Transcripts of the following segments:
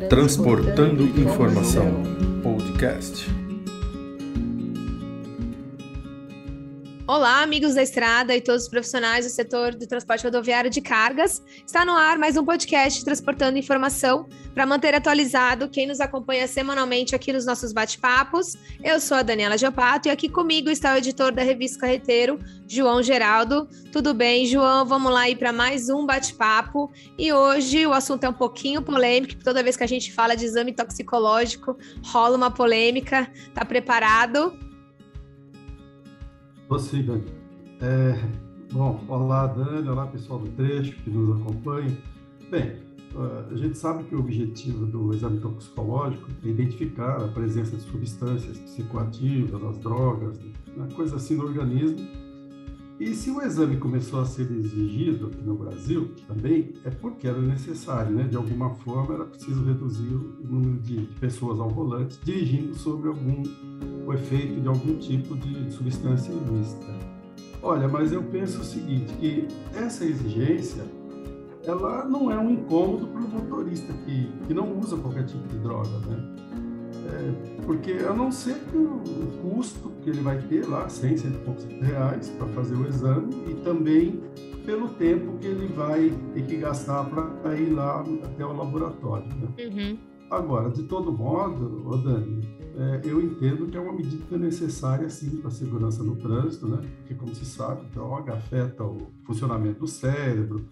Transportando Informação Podcast. Olá, amigos da estrada e todos os profissionais do setor do transporte rodoviário de cargas. Está no ar mais um podcast transportando informação para manter atualizado quem nos acompanha semanalmente aqui nos nossos bate-papos. Eu sou a Daniela Giopato e aqui comigo está o editor da revista Carreteiro, João Geraldo. Tudo bem, João? Vamos lá ir para mais um bate-papo. E hoje o assunto é um pouquinho polêmico, toda vez que a gente fala de exame toxicológico, rola uma polêmica. Tá preparado? Você, Dani. É, bom, olá, Dani, olá, pessoal do trecho que nos acompanha. Bem, a gente sabe que o objetivo do exame toxicológico é identificar a presença de substâncias psicoativas, as drogas, né, coisa assim no organismo. E se o exame começou a ser exigido aqui no Brasil também, é porque era necessário, né? De alguma forma era preciso reduzir o número de pessoas ao volante dirigindo sobre algum o efeito de algum tipo de substância ilícita. Olha, mas eu penso o seguinte, que essa exigência, ela não é um incômodo para o motorista que, que não usa qualquer tipo de droga, né? É, porque a não ser que o, o, custo que ele vai ter lá, 100, 100 e poucos reais para fazer o exame e também pelo tempo que ele vai ter que gastar para ir lá até o laboratório. Né? Uhum. Agora, de todo modo, Dani, é, eu entendo que é uma medida necessária, sim, para a segurança no trânsito, né? Porque, como se sabe, droga afeta o funcionamento do cérebro,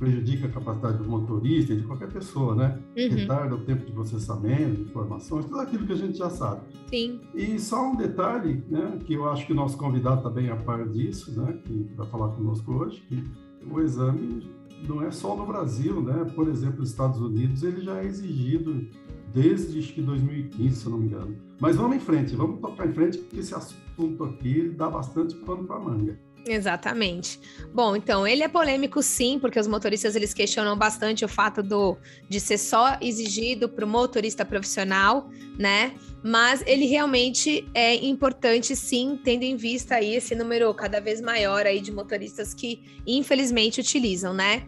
prejudica a capacidade do motorista e de qualquer pessoa, né? Uhum. Retarda o tempo de processamento, informações, tudo aquilo que a gente já sabe. Sim. E só um detalhe, né? Que eu acho que o nosso convidado está bem a par disso, né? Que vai falar conosco hoje, que o exame não é só no Brasil, né? Por exemplo, nos Estados Unidos, ele já é exigido desde acho que 2015, se eu não me engano. Mas vamos em frente, vamos tocar em frente, porque esse assunto aqui dá bastante pano para manga. Exatamente. Bom, então ele é polêmico sim, porque os motoristas eles questionam bastante o fato do de ser só exigido para o motorista profissional, né? Mas ele realmente é importante sim, tendo em vista aí esse número cada vez maior aí de motoristas que infelizmente utilizam, né?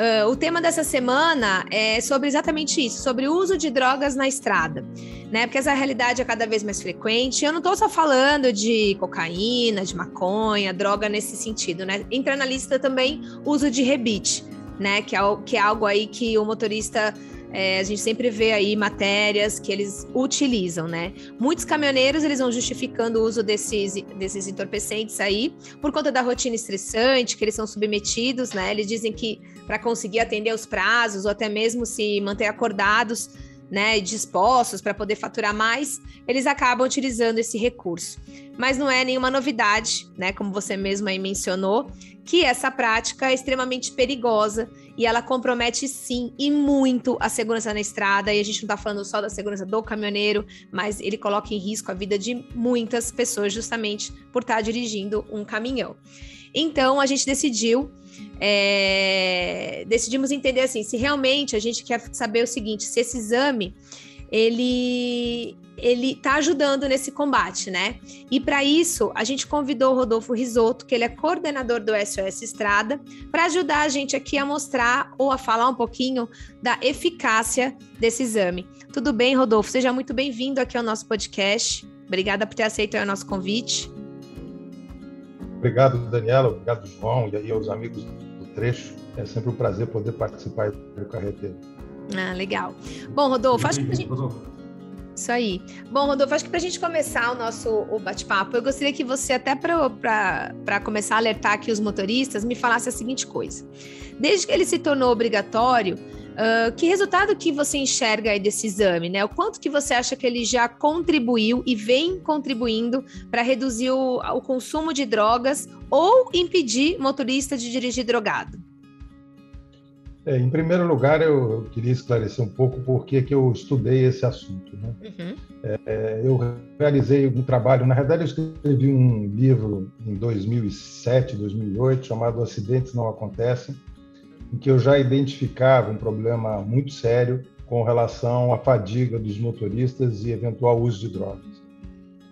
Uh, o tema dessa semana é sobre exatamente isso, sobre o uso de drogas na estrada, né? Porque essa realidade é cada vez mais frequente. Eu não estou só falando de cocaína, de maconha, droga nesse sentido, né? Entra na lista também uso de rebite, né? Que é, que é algo aí que o motorista é, a gente sempre vê aí matérias que eles utilizam, né? Muitos caminhoneiros eles vão justificando o uso desses, desses entorpecentes aí por conta da rotina estressante que eles são submetidos, né? Eles dizem que para conseguir atender os prazos ou até mesmo se manter acordados, né, dispostos para poder faturar mais, eles acabam utilizando esse recurso. Mas não é nenhuma novidade, né, como você mesmo aí mencionou, que essa prática é extremamente perigosa e ela compromete sim e muito a segurança na estrada. E a gente não está falando só da segurança do caminhoneiro, mas ele coloca em risco a vida de muitas pessoas justamente por estar tá dirigindo um caminhão. Então a gente decidiu, é, decidimos entender assim, se realmente a gente quer saber o seguinte, se esse exame ele ele está ajudando nesse combate, né? E para isso, a gente convidou o Rodolfo Risotto, que ele é coordenador do SOS Estrada, para ajudar a gente aqui a mostrar ou a falar um pouquinho da eficácia desse exame. Tudo bem, Rodolfo? Seja muito bem-vindo aqui ao nosso podcast. Obrigada por ter aceito o nosso convite. Obrigado, Daniela. Obrigado, João, e aí aos amigos do trecho. É sempre um prazer poder participar do Carreteiro. Ah, legal. Bom, Rodolfo, acho que a gente... Isso aí. Bom, Rodolfo, acho que para a gente começar o nosso bate-papo, eu gostaria que você, até para começar a alertar aqui os motoristas, me falasse a seguinte coisa. Desde que ele se tornou obrigatório, Uh, que resultado que você enxerga aí desse exame, né? O quanto que você acha que ele já contribuiu e vem contribuindo para reduzir o, o, consumo de drogas ou impedir motorista de dirigir drogado? É, em primeiro lugar, eu, queria esclarecer um pouco por que eu estudei esse assunto. Né? Uhum. É, eu realizei um trabalho, na verdade, eu escrevi um livro em 2007, 2008, chamado Acidentes Não Acontecem, em que eu já identificava um problema muito sério com relação à fadiga dos motoristas e eventual uso de drogas.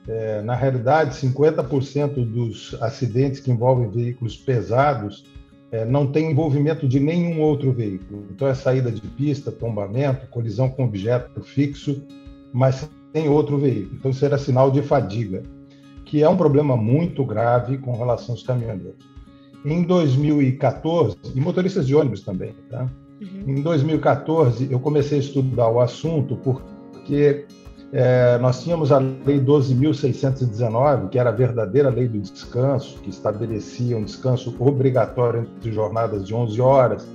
É, na realidade, 50% dos acidentes que envolvem veículos pesados é, não tem envolvimento de nenhum outro veículo. Então é saída de pista, tombamento, colisão com objeto fixo, mas sem outro veículo. Então isso era sinal de fadiga, que é um problema muito grave com relação aos caminhoneiros. Em 2014, e motoristas de ônibus também, tá? Uhum. Em 2014 eu comecei a estudar o assunto porque é, nós tínhamos a Lei 12.619, que era a verdadeira lei do descanso, que estabelecia um descanso obrigatório entre jornadas de 11 horas,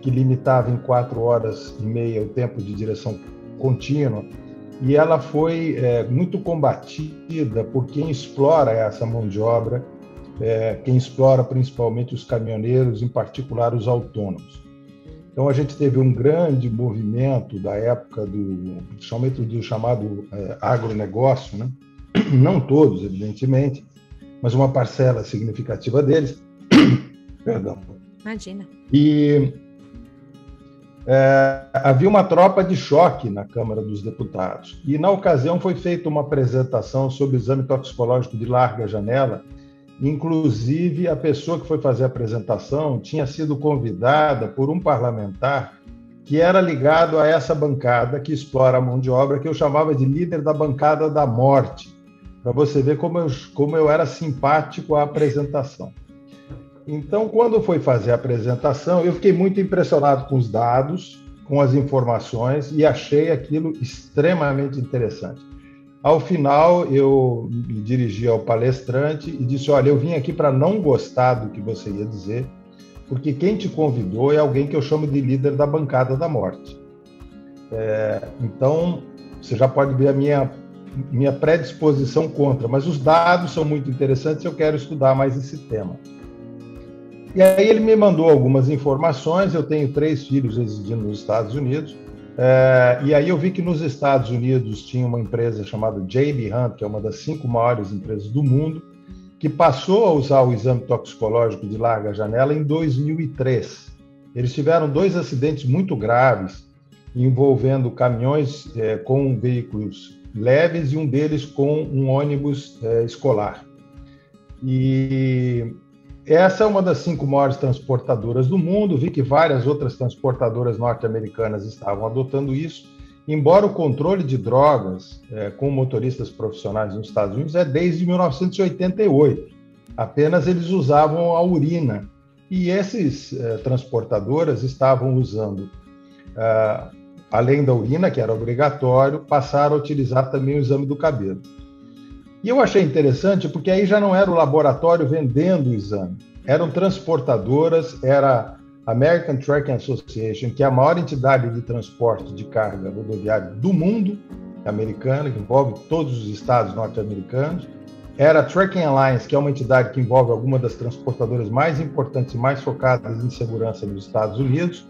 que limitava em 4 horas e meia o tempo de direção contínua. E ela foi é, muito combatida por quem explora essa mão de obra, é, quem explora principalmente os caminhoneiros, em particular os autônomos. Então a gente teve um grande movimento da época do chamado, do chamado é, agronegócio, né? não todos, evidentemente, mas uma parcela significativa deles. Perdão. Imagina. E é, havia uma tropa de choque na Câmara dos Deputados. E, na ocasião, foi feita uma apresentação sobre o exame toxicológico de larga janela Inclusive, a pessoa que foi fazer a apresentação tinha sido convidada por um parlamentar que era ligado a essa bancada que explora a mão de obra, que eu chamava de líder da bancada da morte, para você ver como eu, como eu era simpático à apresentação. Então, quando foi fazer a apresentação, eu fiquei muito impressionado com os dados, com as informações e achei aquilo extremamente interessante. Ao final, eu me dirigi ao palestrante e disse: Olha, eu vim aqui para não gostar do que você ia dizer, porque quem te convidou é alguém que eu chamo de líder da bancada da morte. É, então, você já pode ver a minha, minha predisposição contra, mas os dados são muito interessantes eu quero estudar mais esse tema. E aí ele me mandou algumas informações. Eu tenho três filhos residindo nos Estados Unidos. É, e aí eu vi que nos Estados Unidos tinha uma empresa chamada JB Hunt, que é uma das cinco maiores empresas do mundo, que passou a usar o exame toxicológico de larga janela em 2003. Eles tiveram dois acidentes muito graves envolvendo caminhões é, com veículos leves e um deles com um ônibus é, escolar. E essa é uma das cinco maiores transportadoras do mundo. Vi que várias outras transportadoras norte-americanas estavam adotando isso. Embora o controle de drogas é, com motoristas profissionais nos Estados Unidos é desde 1988. Apenas eles usavam a urina. E esses é, transportadoras estavam usando, é, além da urina, que era obrigatório, passaram a utilizar também o exame do cabelo. E eu achei interessante porque aí já não era o laboratório vendendo o exame, eram transportadoras, era American Trucking Association, que é a maior entidade de transporte de carga rodoviária do mundo, americana, que envolve todos os estados norte-americanos. Era a Trucking Alliance, que é uma entidade que envolve algumas das transportadoras mais importantes e mais focadas em segurança nos Estados Unidos,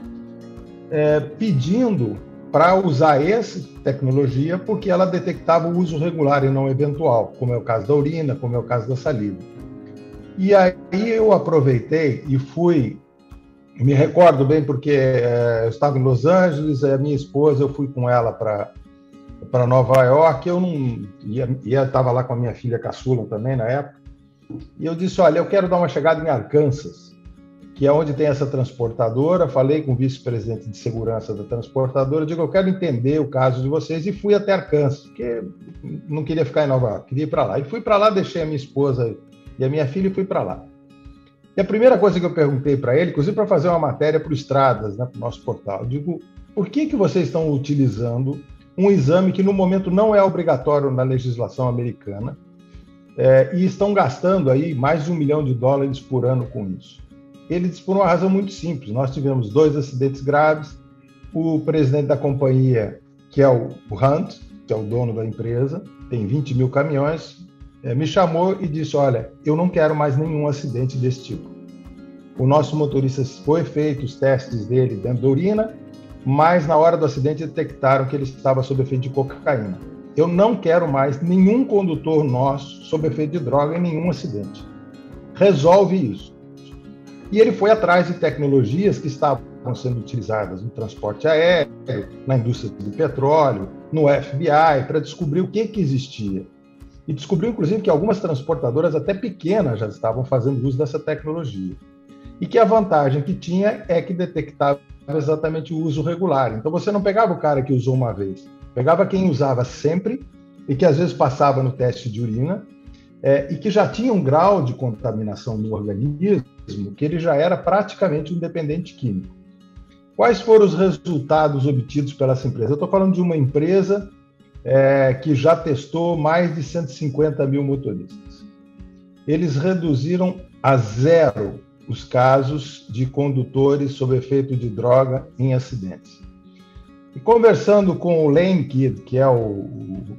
é, pedindo para usar essa tecnologia porque ela detectava o uso regular e não eventual, como é o caso da urina, como é o caso da saliva. E aí eu aproveitei e fui, me recordo bem porque é, eu estava em Los Angeles, a minha esposa, eu fui com ela para para Nova York, eu não ia, estava lá com a minha filha caçula também na época, e eu disse, olha, eu quero dar uma chegada em Arkansas, que é onde tem essa transportadora. Falei com o vice-presidente de segurança da transportadora, digo, eu quero entender o caso de vocês e fui até Arkansas, porque não queria ficar em Nova York, queria ir para lá. E fui para lá, deixei a minha esposa e a minha filha e fui para lá. E a primeira coisa que eu perguntei para ele, inclusive para fazer uma matéria para o Estradas, né, para o nosso portal, digo, por que, que vocês estão utilizando um exame que no momento não é obrigatório na legislação americana é, e estão gastando aí mais de um milhão de dólares por ano com isso? Ele disse por uma razão muito simples. Nós tivemos dois acidentes graves. O presidente da companhia, que é o Hunt, que é o dono da empresa, tem 20 mil caminhões, é, me chamou e disse: Olha, eu não quero mais nenhum acidente desse tipo. O nosso motorista foi feito os testes dele dentro da urina, mas na hora do acidente detectaram que ele estava sob efeito de cocaína. Eu não quero mais nenhum condutor nosso sob efeito de droga em nenhum acidente. Resolve isso. E ele foi atrás de tecnologias que estavam sendo utilizadas no transporte aéreo, na indústria do petróleo, no FBI, para descobrir o que, que existia. E descobriu, inclusive, que algumas transportadoras, até pequenas, já estavam fazendo uso dessa tecnologia. e que a vantagem que tinha é que detectava exatamente o uso regular. Então você não pegava o cara que usou uma vez, pegava quem usava sempre e que às vezes passava no teste de urina é, e que já tinha um grau de contaminação no organismo que ele já era praticamente um dependente químico. Quais foram os resultados obtidos pela essa empresa? Eu estou falando de uma empresa é, que já testou mais de 150 mil motoristas. Eles reduziram a zero os casos de condutores sob efeito de droga em acidentes. E conversando com o Lane Kidd, que é o,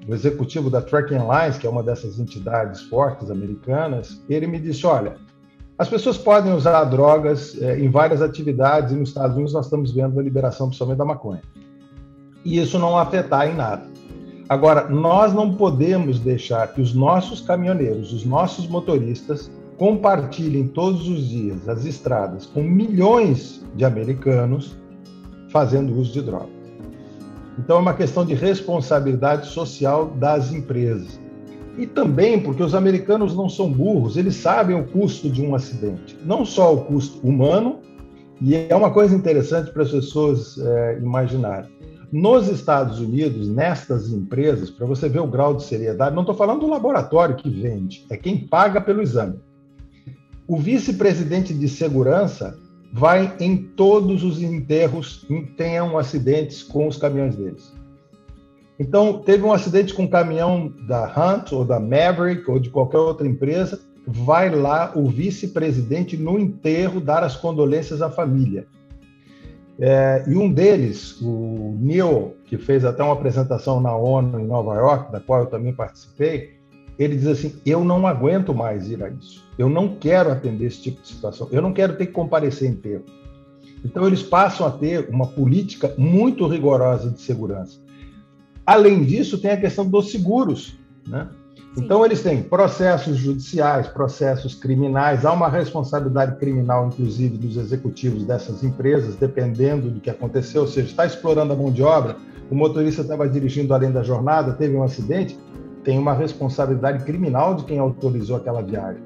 o, executivo da Tracking Lines, que é uma dessas entidades fortes americanas, ele me disse: olha, as pessoas podem usar drogas é, em várias atividades, e nos Estados Unidos nós estamos vendo a liberação principalmente da maconha. E isso não afetar em nada. Agora, nós não podemos deixar que os nossos caminhoneiros, os nossos motoristas, compartilhem todos os dias as estradas com milhões de americanos fazendo uso de drogas. Então, é uma questão de responsabilidade social das empresas. E também porque os americanos não são burros, eles sabem o custo de um acidente. Não só o custo humano, e é uma coisa interessante para as pessoas é, imaginarem. Nos Estados Unidos, nestas empresas, para você ver o grau de seriedade, não estou falando do laboratório que vende, é quem paga pelo exame. O vice-presidente de segurança vai em todos os enterros tenham acidentes com os caminhões deles. Então, teve um acidente com um caminhão da Hunt ou da Maverick ou de qualquer outra empresa, vai lá o vice-presidente no enterro dar as condolências à família. É, e um deles, o Neil, que fez até uma apresentação na ONU em Nova York, da qual eu também participei, ele diz assim: Eu não aguento mais ir a isso. Eu não quero atender esse tipo de situação. Eu não quero ter que comparecer em enterro. Então, eles passam a ter uma política muito rigorosa de segurança. Além disso, tem a questão dos seguros. Né? Então, eles têm processos judiciais, processos criminais, há uma responsabilidade criminal, inclusive, dos executivos dessas empresas, dependendo do que aconteceu, ou seja, está explorando a mão de obra, o motorista estava dirigindo além da jornada, teve um acidente, tem uma responsabilidade criminal de quem autorizou aquela viagem.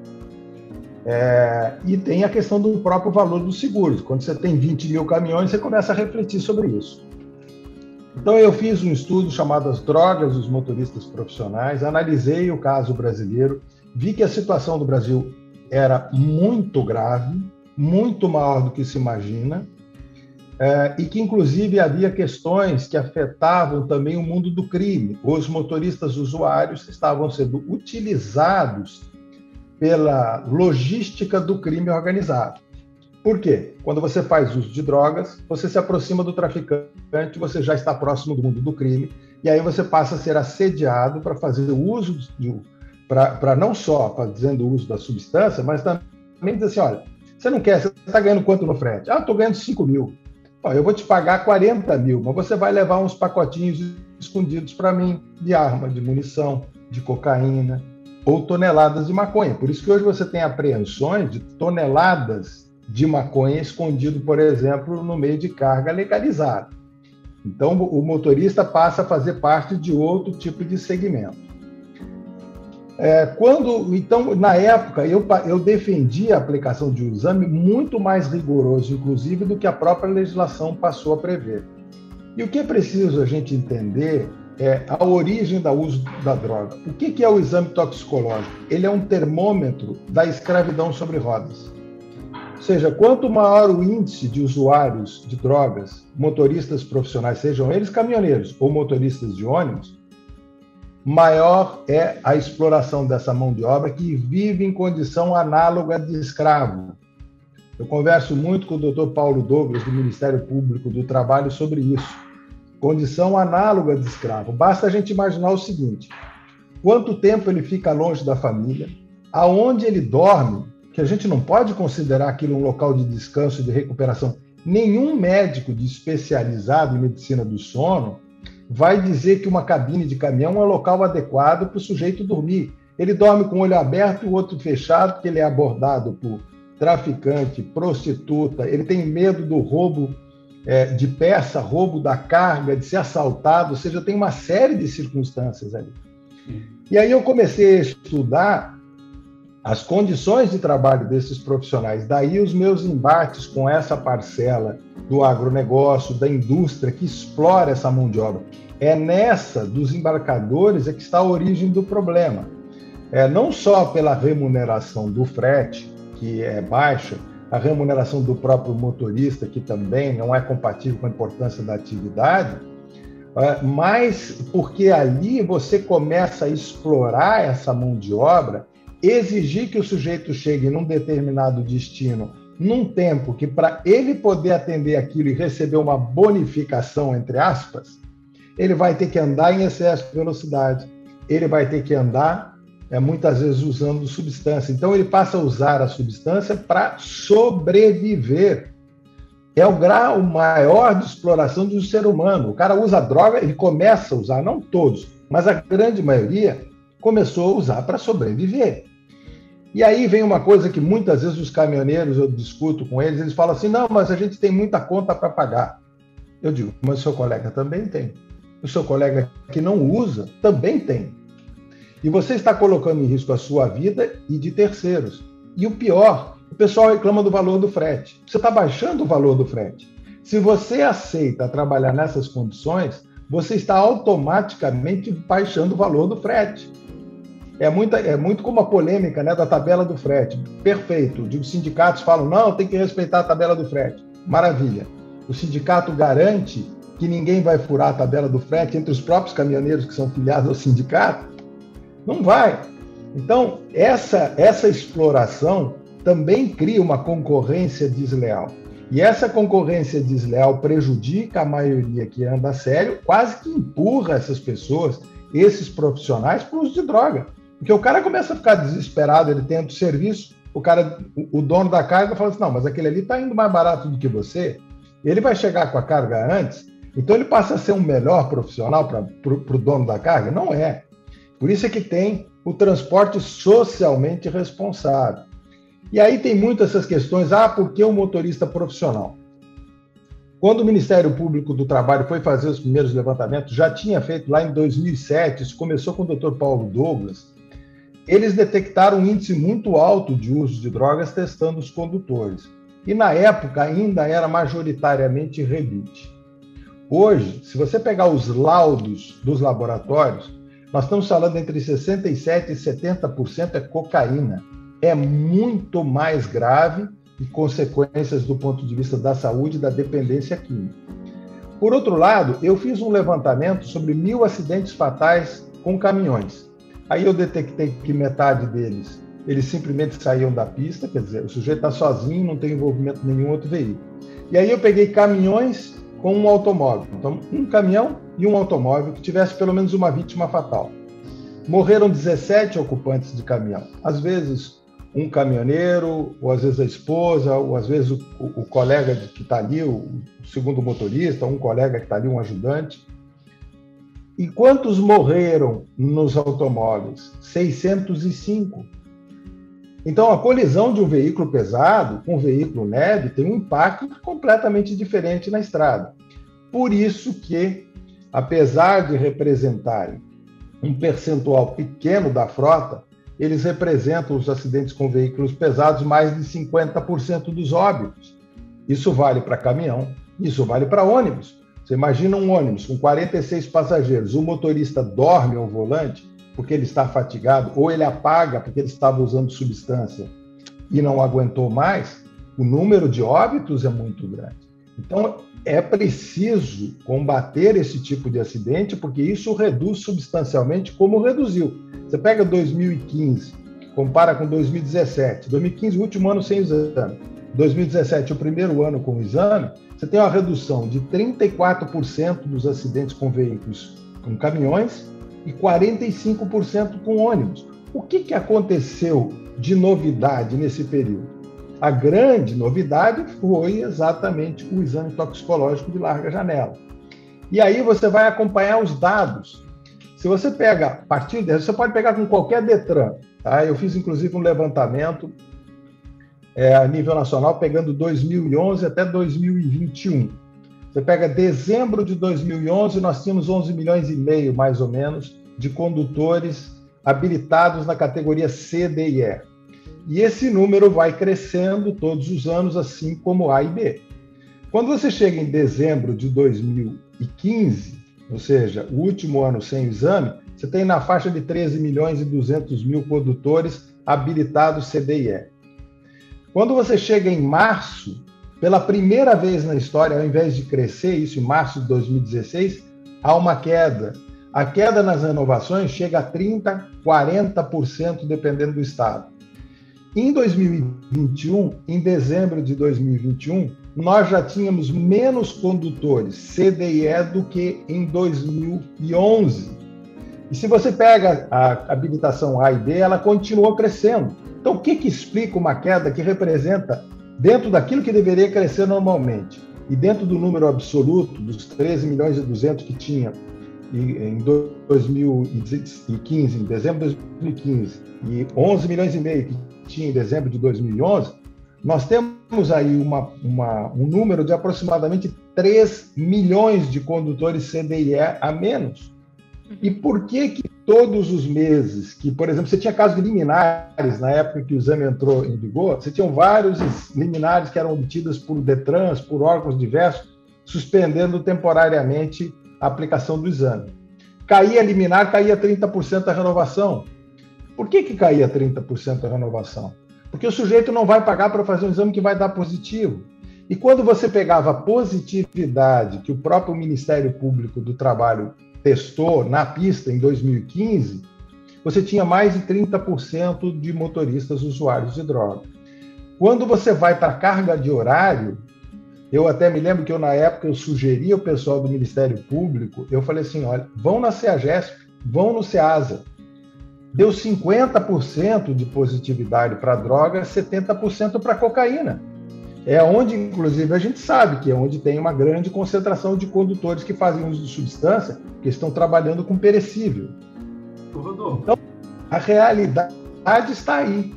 É, e tem a questão do próprio valor dos seguros. Quando você tem 20 mil caminhões, você começa a refletir sobre isso. Então, eu fiz um estudo chamado As Drogas dos Motoristas Profissionais, analisei o caso brasileiro, vi que a situação do Brasil era muito grave, muito maior do que se imagina, é, e que, inclusive, havia questões que afetavam também o mundo do crime. Os motoristas usuários estavam sendo utilizados pela logística do crime organizado. Por quê? Quando você faz uso de drogas, você se aproxima do traficante, você já está próximo do mundo do crime, e aí você passa a ser assediado para fazer uso de. para não só fazendo uso da substância, mas também dizer assim: olha, você não quer, você está ganhando quanto no frete? Ah, estou ganhando 5 mil. Eu vou te pagar 40 mil, mas você vai levar uns pacotinhos escondidos para mim de arma, de munição, de cocaína ou toneladas de maconha. Por isso que hoje você tem apreensões de toneladas de maconha escondido, por exemplo, no meio de carga legalizada. Então, o motorista passa a fazer parte de outro tipo de segmento. É, quando, então, na época, eu, eu defendi a aplicação de um exame muito mais rigoroso, inclusive, do que a própria legislação passou a prever. E o que é preciso a gente entender é a origem do uso da droga. O que é o exame toxicológico? Ele é um termômetro da escravidão sobre rodas. Ou seja, quanto maior o índice de usuários de drogas, motoristas profissionais, sejam eles caminhoneiros ou motoristas de ônibus, maior é a exploração dessa mão de obra que vive em condição análoga de escravo. Eu converso muito com o Dr. Paulo Douglas, do Ministério Público do Trabalho, sobre isso. Condição análoga de escravo. Basta a gente imaginar o seguinte: quanto tempo ele fica longe da família, aonde ele dorme, que a gente não pode considerar aquilo um local de descanso e de recuperação. Nenhum médico de especializado em medicina do sono vai dizer que uma cabine de caminhão é um local adequado para o sujeito dormir. Ele dorme com o olho aberto e o outro fechado, porque ele é abordado por traficante, prostituta, ele tem medo do roubo é, de peça, roubo da carga, de ser assaltado, ou seja, tem uma série de circunstâncias ali. E aí eu comecei a estudar as condições de trabalho desses profissionais. Daí os meus embates com essa parcela do agronegócio, da indústria que explora essa mão de obra. É nessa dos embarcadores é que está a origem do problema. É não só pela remuneração do frete, que é baixa, a remuneração do próprio motorista, que também não é compatível com a importância da atividade, é, mas porque ali você começa a explorar essa mão de obra, exigir que o sujeito chegue num determinado destino num tempo que para ele poder atender aquilo e receber uma bonificação entre aspas, ele vai ter que andar em excesso de velocidade, ele vai ter que andar é, muitas vezes usando substância. Então ele passa a usar a substância para sobreviver é o grau maior de exploração um ser humano. O cara usa droga, ele começa a usar, não todos, mas a grande maioria começou a usar para sobreviver. E aí vem uma coisa que muitas vezes os caminhoneiros, eu discuto com eles, eles falam assim: não, mas a gente tem muita conta para pagar. Eu digo, mas o seu colega também tem. O seu colega que não usa também tem. E você está colocando em risco a sua vida e de terceiros. E o pior, o pessoal reclama do valor do frete. Você está baixando o valor do frete. Se você aceita trabalhar nessas condições, você está automaticamente baixando o valor do frete. É, muita, é muito como a polêmica né, da tabela do frete. Perfeito. Os sindicatos falam, não, tem que respeitar a tabela do frete. Maravilha. O sindicato garante que ninguém vai furar a tabela do frete entre os próprios caminhoneiros que são filiados ao sindicato? Não vai. Então, essa, essa exploração também cria uma concorrência desleal. E essa concorrência desleal prejudica a maioria que anda sério, quase que empurra essas pessoas, esses profissionais, para o uso de droga. Porque o cara começa a ficar desesperado, ele tenta o serviço, o cara, o dono da carga fala assim: não, mas aquele ali está indo mais barato do que você, ele vai chegar com a carga antes, então ele passa a ser um melhor profissional para o dono da carga? Não é. Por isso é que tem o transporte socialmente responsável. E aí tem muitas essas questões, ah, por que o motorista profissional? Quando o Ministério Público do Trabalho foi fazer os primeiros levantamentos, já tinha feito lá em 2007, isso começou com o Dr. Paulo Douglas, eles detectaram um índice muito alto de uso de drogas testando os condutores. E na época ainda era majoritariamente rebite. Hoje, se você pegar os laudos dos laboratórios, nós estamos falando entre 67% e 70% é cocaína é muito mais grave e consequências do ponto de vista da saúde e da dependência química. Por outro lado, eu fiz um levantamento sobre mil acidentes fatais com caminhões. Aí eu detectei que metade deles eles simplesmente saíam da pista, quer dizer, o sujeito está sozinho, não tem envolvimento nenhum outro veículo. E aí eu peguei caminhões com um automóvel. Então, um caminhão e um automóvel que tivesse pelo menos uma vítima fatal. Morreram 17 ocupantes de caminhão. Às vezes um caminhoneiro, ou às vezes a esposa, ou às vezes o, o, o colega que está ali, o, o segundo motorista, um colega que está ali, um ajudante. E quantos morreram nos automóveis? 605. Então, a colisão de um veículo pesado com um veículo leve tem um impacto completamente diferente na estrada. Por isso que, apesar de representarem um percentual pequeno da frota, eles representam os acidentes com veículos pesados mais de 50% dos óbitos. Isso vale para caminhão, isso vale para ônibus. Você imagina um ônibus com 46 passageiros, o motorista dorme ao volante porque ele está fatigado, ou ele apaga porque ele estava usando substância e não aguentou mais, o número de óbitos é muito grande. Então, é preciso combater esse tipo de acidente, porque isso reduz substancialmente como reduziu. Você pega 2015, compara com 2017. 2015, o último ano sem exame. 2017, o primeiro ano com o exame, você tem uma redução de 34% dos acidentes com veículos com caminhões e 45% com ônibus. O que, que aconteceu de novidade nesse período? A grande novidade foi exatamente o exame toxicológico de larga janela. E aí você vai acompanhar os dados. Se você pega a partir dessa, você pode pegar com qualquer Detran. Tá? Eu fiz inclusive um levantamento é, a nível nacional, pegando 2011 até 2021. Você pega dezembro de 2011, nós tínhamos 11 milhões e meio, mais ou menos, de condutores habilitados na categoria C, D e E. E esse número vai crescendo todos os anos, assim como A e B. Quando você chega em dezembro de 2015, ou seja, o último ano sem exame, você tem na faixa de 13 milhões e 200 mil condutores habilitados CDIE. Quando você chega em março, pela primeira vez na história, ao invés de crescer, isso em março de 2016, há uma queda. A queda nas renovações chega a 30%, 40%, dependendo do estado. Em 2021, em dezembro de 2021, nós já tínhamos menos condutores CDIE do que em 2011. E se você pega a habilitação A e B, ela continuou crescendo. Então, o que, que explica uma queda que representa dentro daquilo que deveria crescer normalmente e dentro do número absoluto dos 13 milhões e 200 que tinha em 2015, em dezembro de 2015, e 11 milhões e meio que tinha em dezembro de 2011, nós temos aí uma, uma, um número de aproximadamente 3 milhões de condutores CDIE a menos. E por que que todos os meses, que, por exemplo, você tinha casos liminares na época que o exame entrou em vigor, você tinha vários liminares que eram obtidos por Detrans, por órgãos diversos, suspendendo temporariamente a aplicação do exame. Caía liminar, caía 30% a renovação. Por que, que caía 30% a renovação? Porque o sujeito não vai pagar para fazer um exame que vai dar positivo. E quando você pegava a positividade que o próprio Ministério Público do Trabalho testou na pista em 2015, você tinha mais de 30% de motoristas usuários de droga. Quando você vai para a carga de horário, eu até me lembro que eu, na época, eu sugeri ao pessoal do Ministério Público, eu falei assim, olha, vão na CEAGESP, vão no SEASA, deu 50% de positividade para droga, 70% para cocaína. É onde, inclusive, a gente sabe que é onde tem uma grande concentração de condutores que fazem uso de substância, que estão trabalhando com perecível. Rodolfo. Então, a realidade está aí.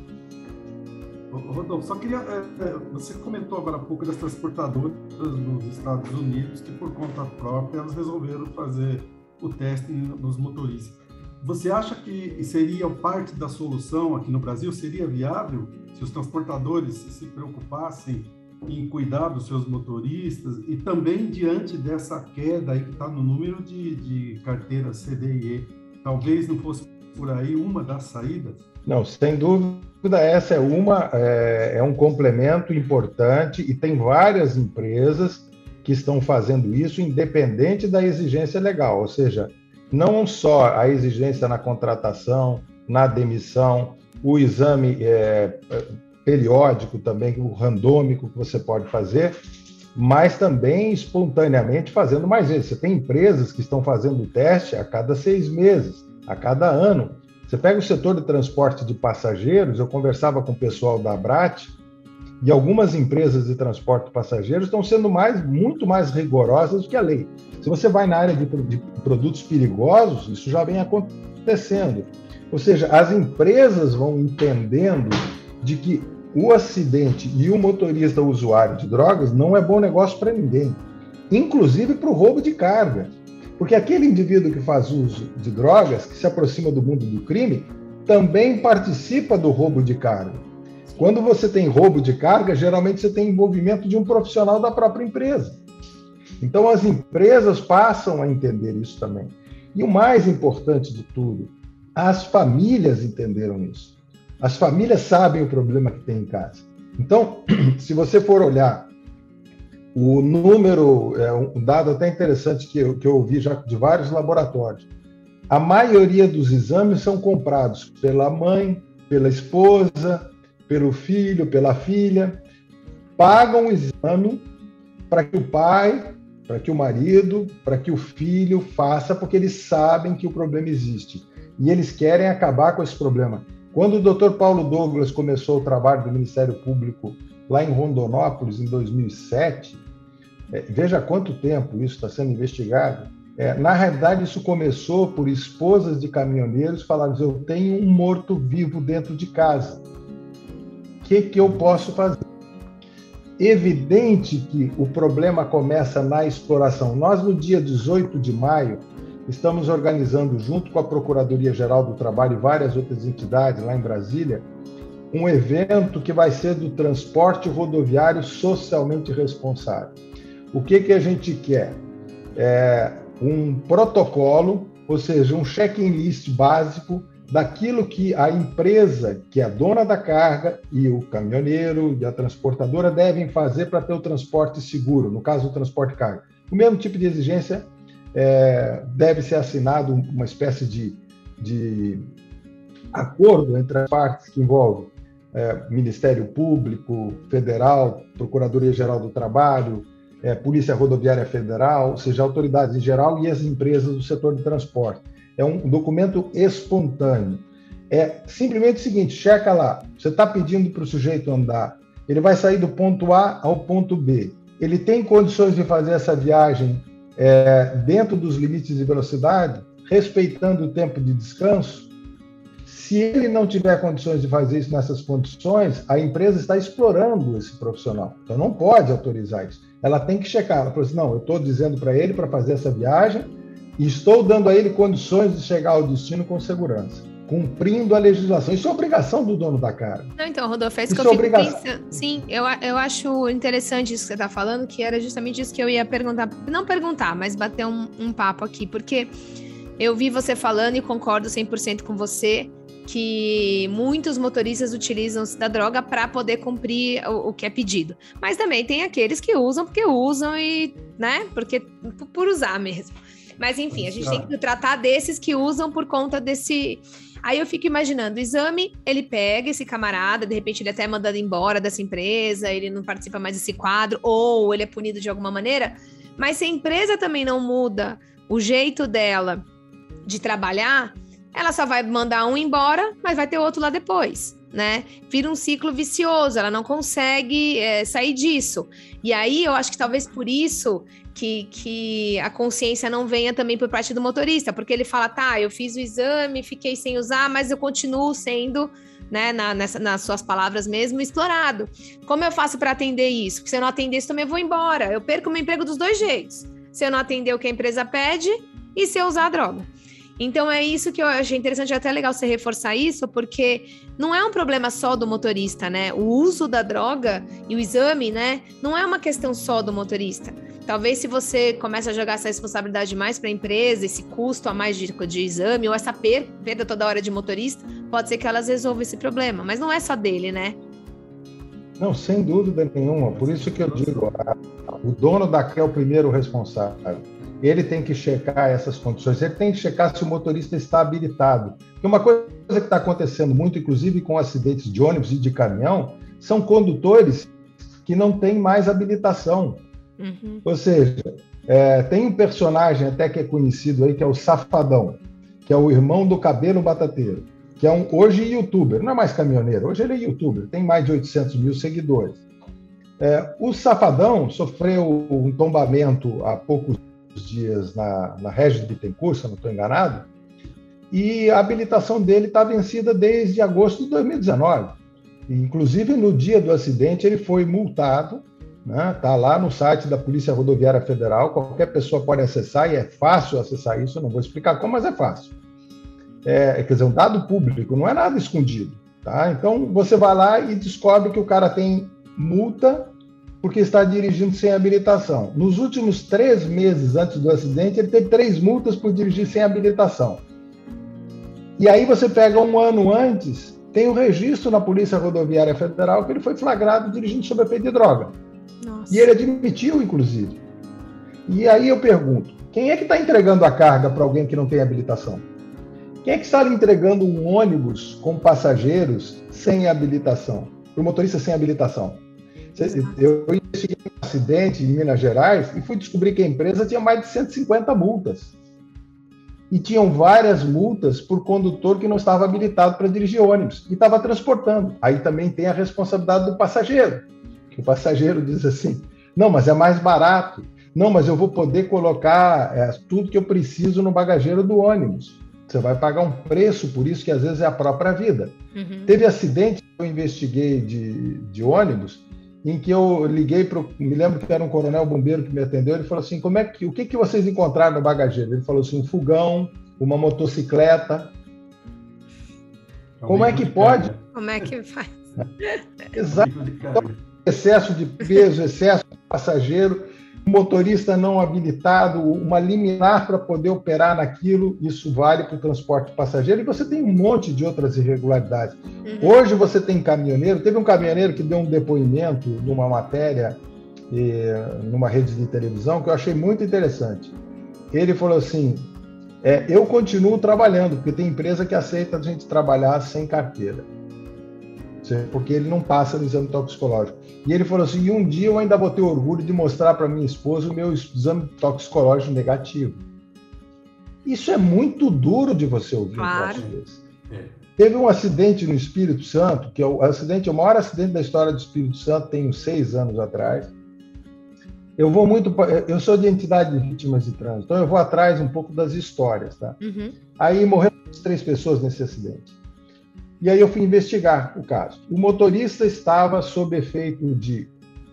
Rodolfo, só queria. É, é, você comentou agora há pouco das transportadoras nos Estados Unidos que, por conta própria, elas resolveram fazer o teste nos motoristas. Você acha que seria parte da solução aqui no Brasil? Seria viável se os transportadores se preocupassem em cuidar dos seus motoristas e também diante dessa queda aí que está no número de, de carteiras CDIE? Talvez não fosse por aí uma das saídas? Não, sem dúvida, essa é uma, é, é um complemento importante e tem várias empresas que estão fazendo isso independente da exigência legal, ou seja, não só a exigência na contratação, na demissão, o exame é, periódico também, o randômico que você pode fazer, mas também espontaneamente fazendo mais vezes. Você tem empresas que estão fazendo o teste a cada seis meses, a cada ano. Você pega o setor de transporte de passageiros, eu conversava com o pessoal da Abrat, e algumas empresas de transporte de passageiros estão sendo mais, muito mais rigorosas do que a lei. Se você vai na área de, de produtos perigosos, isso já vem acontecendo. Ou seja, as empresas vão entendendo de que o acidente e o motorista usuário de drogas não é bom negócio para ninguém, inclusive para o roubo de carga. Porque aquele indivíduo que faz uso de drogas, que se aproxima do mundo do crime, também participa do roubo de carga. Quando você tem roubo de carga, geralmente você tem envolvimento de um profissional da própria empresa. Então as empresas passam a entender isso também. E o mais importante de tudo, as famílias entenderam isso. As famílias sabem o problema que tem em casa. Então, se você for olhar o número, é um dado até interessante que eu, que eu ouvi já de vários laboratórios, a maioria dos exames são comprados pela mãe, pela esposa, pelo filho, pela filha, pagam o exame para que o pai, para que o marido, para que o filho faça, porque eles sabem que o problema existe. E eles querem acabar com esse problema. Quando o Dr. Paulo Douglas começou o trabalho do Ministério Público lá em Rondonópolis, em 2007, é, veja quanto tempo isso está sendo investigado. É, na realidade, isso começou por esposas de caminhoneiros falarem: eu tenho um morto-vivo dentro de casa que, que eu posso fazer? Evidente que o problema começa na exploração. Nós, no dia 18 de maio, estamos organizando, junto com a Procuradoria-Geral do Trabalho e várias outras entidades lá em Brasília, um evento que vai ser do transporte rodoviário socialmente responsável. O que, que a gente quer? É um protocolo, ou seja, um check-in-list básico daquilo que a empresa, que é a dona da carga, e o caminhoneiro e a transportadora devem fazer para ter o transporte seguro, no caso do transporte carga. O mesmo tipo de exigência é, deve ser assinado uma espécie de, de acordo entre as partes que envolvem é, Ministério Público, Federal, Procuradoria-Geral do Trabalho, é, Polícia Rodoviária Federal, ou seja, autoridades em geral e as empresas do setor de transporte. É um documento espontâneo. É simplesmente o seguinte: checa lá, você está pedindo para o sujeito andar, ele vai sair do ponto A ao ponto B. Ele tem condições de fazer essa viagem é, dentro dos limites de velocidade, respeitando o tempo de descanso? Se ele não tiver condições de fazer isso nessas condições, a empresa está explorando esse profissional. Então não pode autorizar isso. Ela tem que checar. Ela fala assim: não, eu estou dizendo para ele para fazer essa viagem e estou dando a ele condições de chegar ao destino com segurança, cumprindo a legislação. Isso é obrigação do dono da carga. Não, então, Rodolfo, é isso, isso que eu é fico obrigação. pensando. Sim, eu, eu acho interessante isso que você está falando, que era justamente isso que eu ia perguntar. Não perguntar, mas bater um, um papo aqui, porque eu vi você falando e concordo 100% com você que muitos motoristas utilizam da droga para poder cumprir o, o, que é pedido. Mas também tem aqueles que usam porque usam e, né, porque por usar mesmo. Mas enfim, a gente tem que tratar desses que usam por conta desse. Aí eu fico imaginando, o exame, ele pega esse camarada, de repente ele até é mandado embora dessa empresa, ele não participa mais desse quadro, ou ele é punido de alguma maneira. Mas se a empresa também não muda o jeito dela de trabalhar, ela só vai mandar um embora, mas vai ter outro lá depois, né? Vira um ciclo vicioso, ela não consegue é, sair disso. E aí eu acho que talvez por isso que, que a consciência não venha também por parte do motorista, porque ele fala, tá, eu fiz o exame, fiquei sem usar, mas eu continuo sendo, né, na, nessa, nas suas palavras mesmo, explorado. Como eu faço para atender isso? Porque se eu não atender isso, também vou embora. Eu perco meu emprego dos dois jeitos. Se eu não atender o que a empresa pede e se eu usar a droga. Então é isso que eu achei interessante, é até legal você reforçar isso, porque não é um problema só do motorista, né? O uso da droga e o exame, né, não é uma questão só do motorista. Talvez se você começa a jogar essa responsabilidade mais para a empresa, esse custo a mais de, de exame, ou essa perda toda hora de motorista, pode ser que elas resolvam esse problema. Mas não é só dele, né? Não, sem dúvida nenhuma. Por isso que eu digo, a, o dono da é o primeiro responsável. Ele tem que checar essas condições, ele tem que checar se o motorista está habilitado. Porque uma coisa que está acontecendo muito, inclusive com acidentes de ônibus e de caminhão, são condutores que não têm mais habilitação. Uhum. Ou seja, é, tem um personagem até que é conhecido aí, que é o Safadão, que é o irmão do Cabelo Batateiro, que é um hoje youtuber, não é mais caminhoneiro, hoje ele é youtuber, tem mais de 800 mil seguidores. É, o Safadão sofreu um tombamento há poucos dias na, na Regis Bittencourt, se não estou enganado, e a habilitação dele está vencida desde agosto de 2019. Inclusive, no dia do acidente, ele foi multado né? Tá lá no site da Polícia Rodoviária Federal, qualquer pessoa pode acessar e é fácil acessar isso. Não vou explicar como, mas é fácil. É, quer dizer, um dado público, não é nada escondido. Tá? Então você vai lá e descobre que o cara tem multa porque está dirigindo sem habilitação. Nos últimos três meses antes do acidente, ele teve três multas por dirigir sem habilitação. E aí você pega um ano antes, tem o um registro na Polícia Rodoviária Federal que ele foi flagrado dirigindo sob efeito de droga. Nossa. E ele admitiu, inclusive. E aí eu pergunto: quem é que está entregando a carga para alguém que não tem habilitação? Quem é que está entregando um ônibus com passageiros sem habilitação? Para o motorista sem habilitação? Eu investiguei um acidente em Minas Gerais e fui descobrir que a empresa tinha mais de 150 multas. E tinham várias multas por condutor que não estava habilitado para dirigir ônibus e estava transportando. Aí também tem a responsabilidade do passageiro que o passageiro diz assim: não, mas é mais barato. Não, mas eu vou poder colocar é, tudo que eu preciso no bagageiro do ônibus. Você vai pagar um preço por isso, que às vezes é a própria vida. Uhum. Teve acidente que eu investiguei de, de ônibus, em que eu liguei para me lembro que era um coronel bombeiro que me atendeu, ele falou assim, como é que, o que, que vocês encontraram no bagageiro? Ele falou assim, um fogão, uma motocicleta. Como é que pode? Como é que faz? Exato. Excesso de peso, excesso de passageiro, motorista não habilitado, uma liminar para poder operar naquilo, isso vale para o transporte passageiro, e você tem um monte de outras irregularidades. Uhum. Hoje você tem caminhoneiro, teve um caminhoneiro que deu um depoimento numa matéria, eh, numa rede de televisão, que eu achei muito interessante. Ele falou assim: é, eu continuo trabalhando, porque tem empresa que aceita a gente trabalhar sem carteira, porque ele não passa no exame toxicológico. E ele falou assim: um dia eu ainda vou ter orgulho de mostrar para minha esposa o meu exame toxicológico negativo. Isso é muito duro de você ouvir claro. um é. Teve um acidente no Espírito Santo, que é o acidente, o maior acidente da história do Espírito Santo, tem uns seis anos atrás. Eu vou muito, eu sou de entidade de vítimas de trânsito, então eu vou atrás um pouco das histórias, tá? Uhum. Aí morreram três pessoas nesse acidente. E aí eu fui investigar o caso. O motorista estava sob efeito de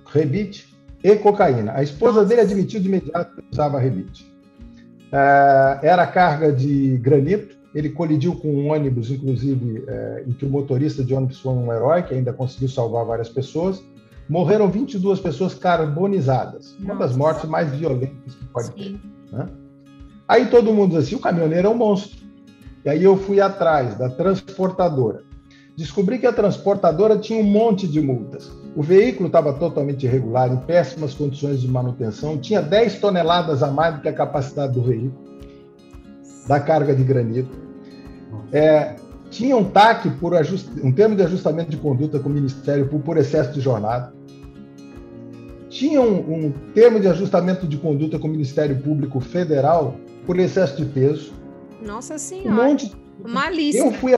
rebite e cocaína. A esposa dele admitiu de imediato que usava rebite. Uh, era carga de granito. Ele colidiu com um ônibus, inclusive, uh, em que o motorista de ônibus foi um herói, que ainda conseguiu salvar várias pessoas. Morreram 22 pessoas carbonizadas. Uma das mortes mais violentas que pode Sim. ter. Né? Aí todo mundo diz assim: o caminhoneiro é um monstro. E aí eu fui atrás da transportadora. Descobri que a transportadora tinha um monte de multas. O veículo estava totalmente irregular, em péssimas condições de manutenção, tinha 10 toneladas a mais do que a capacidade do veículo, da carga de granito. É, tinha um TAC por ajust... um termo de ajustamento de conduta com o Ministério Público por excesso de jornada. Tinha um, um termo de ajustamento de conduta com o Ministério Público Federal por excesso de peso. Nossa Senhora. Um monte. Uma lista. Eu fui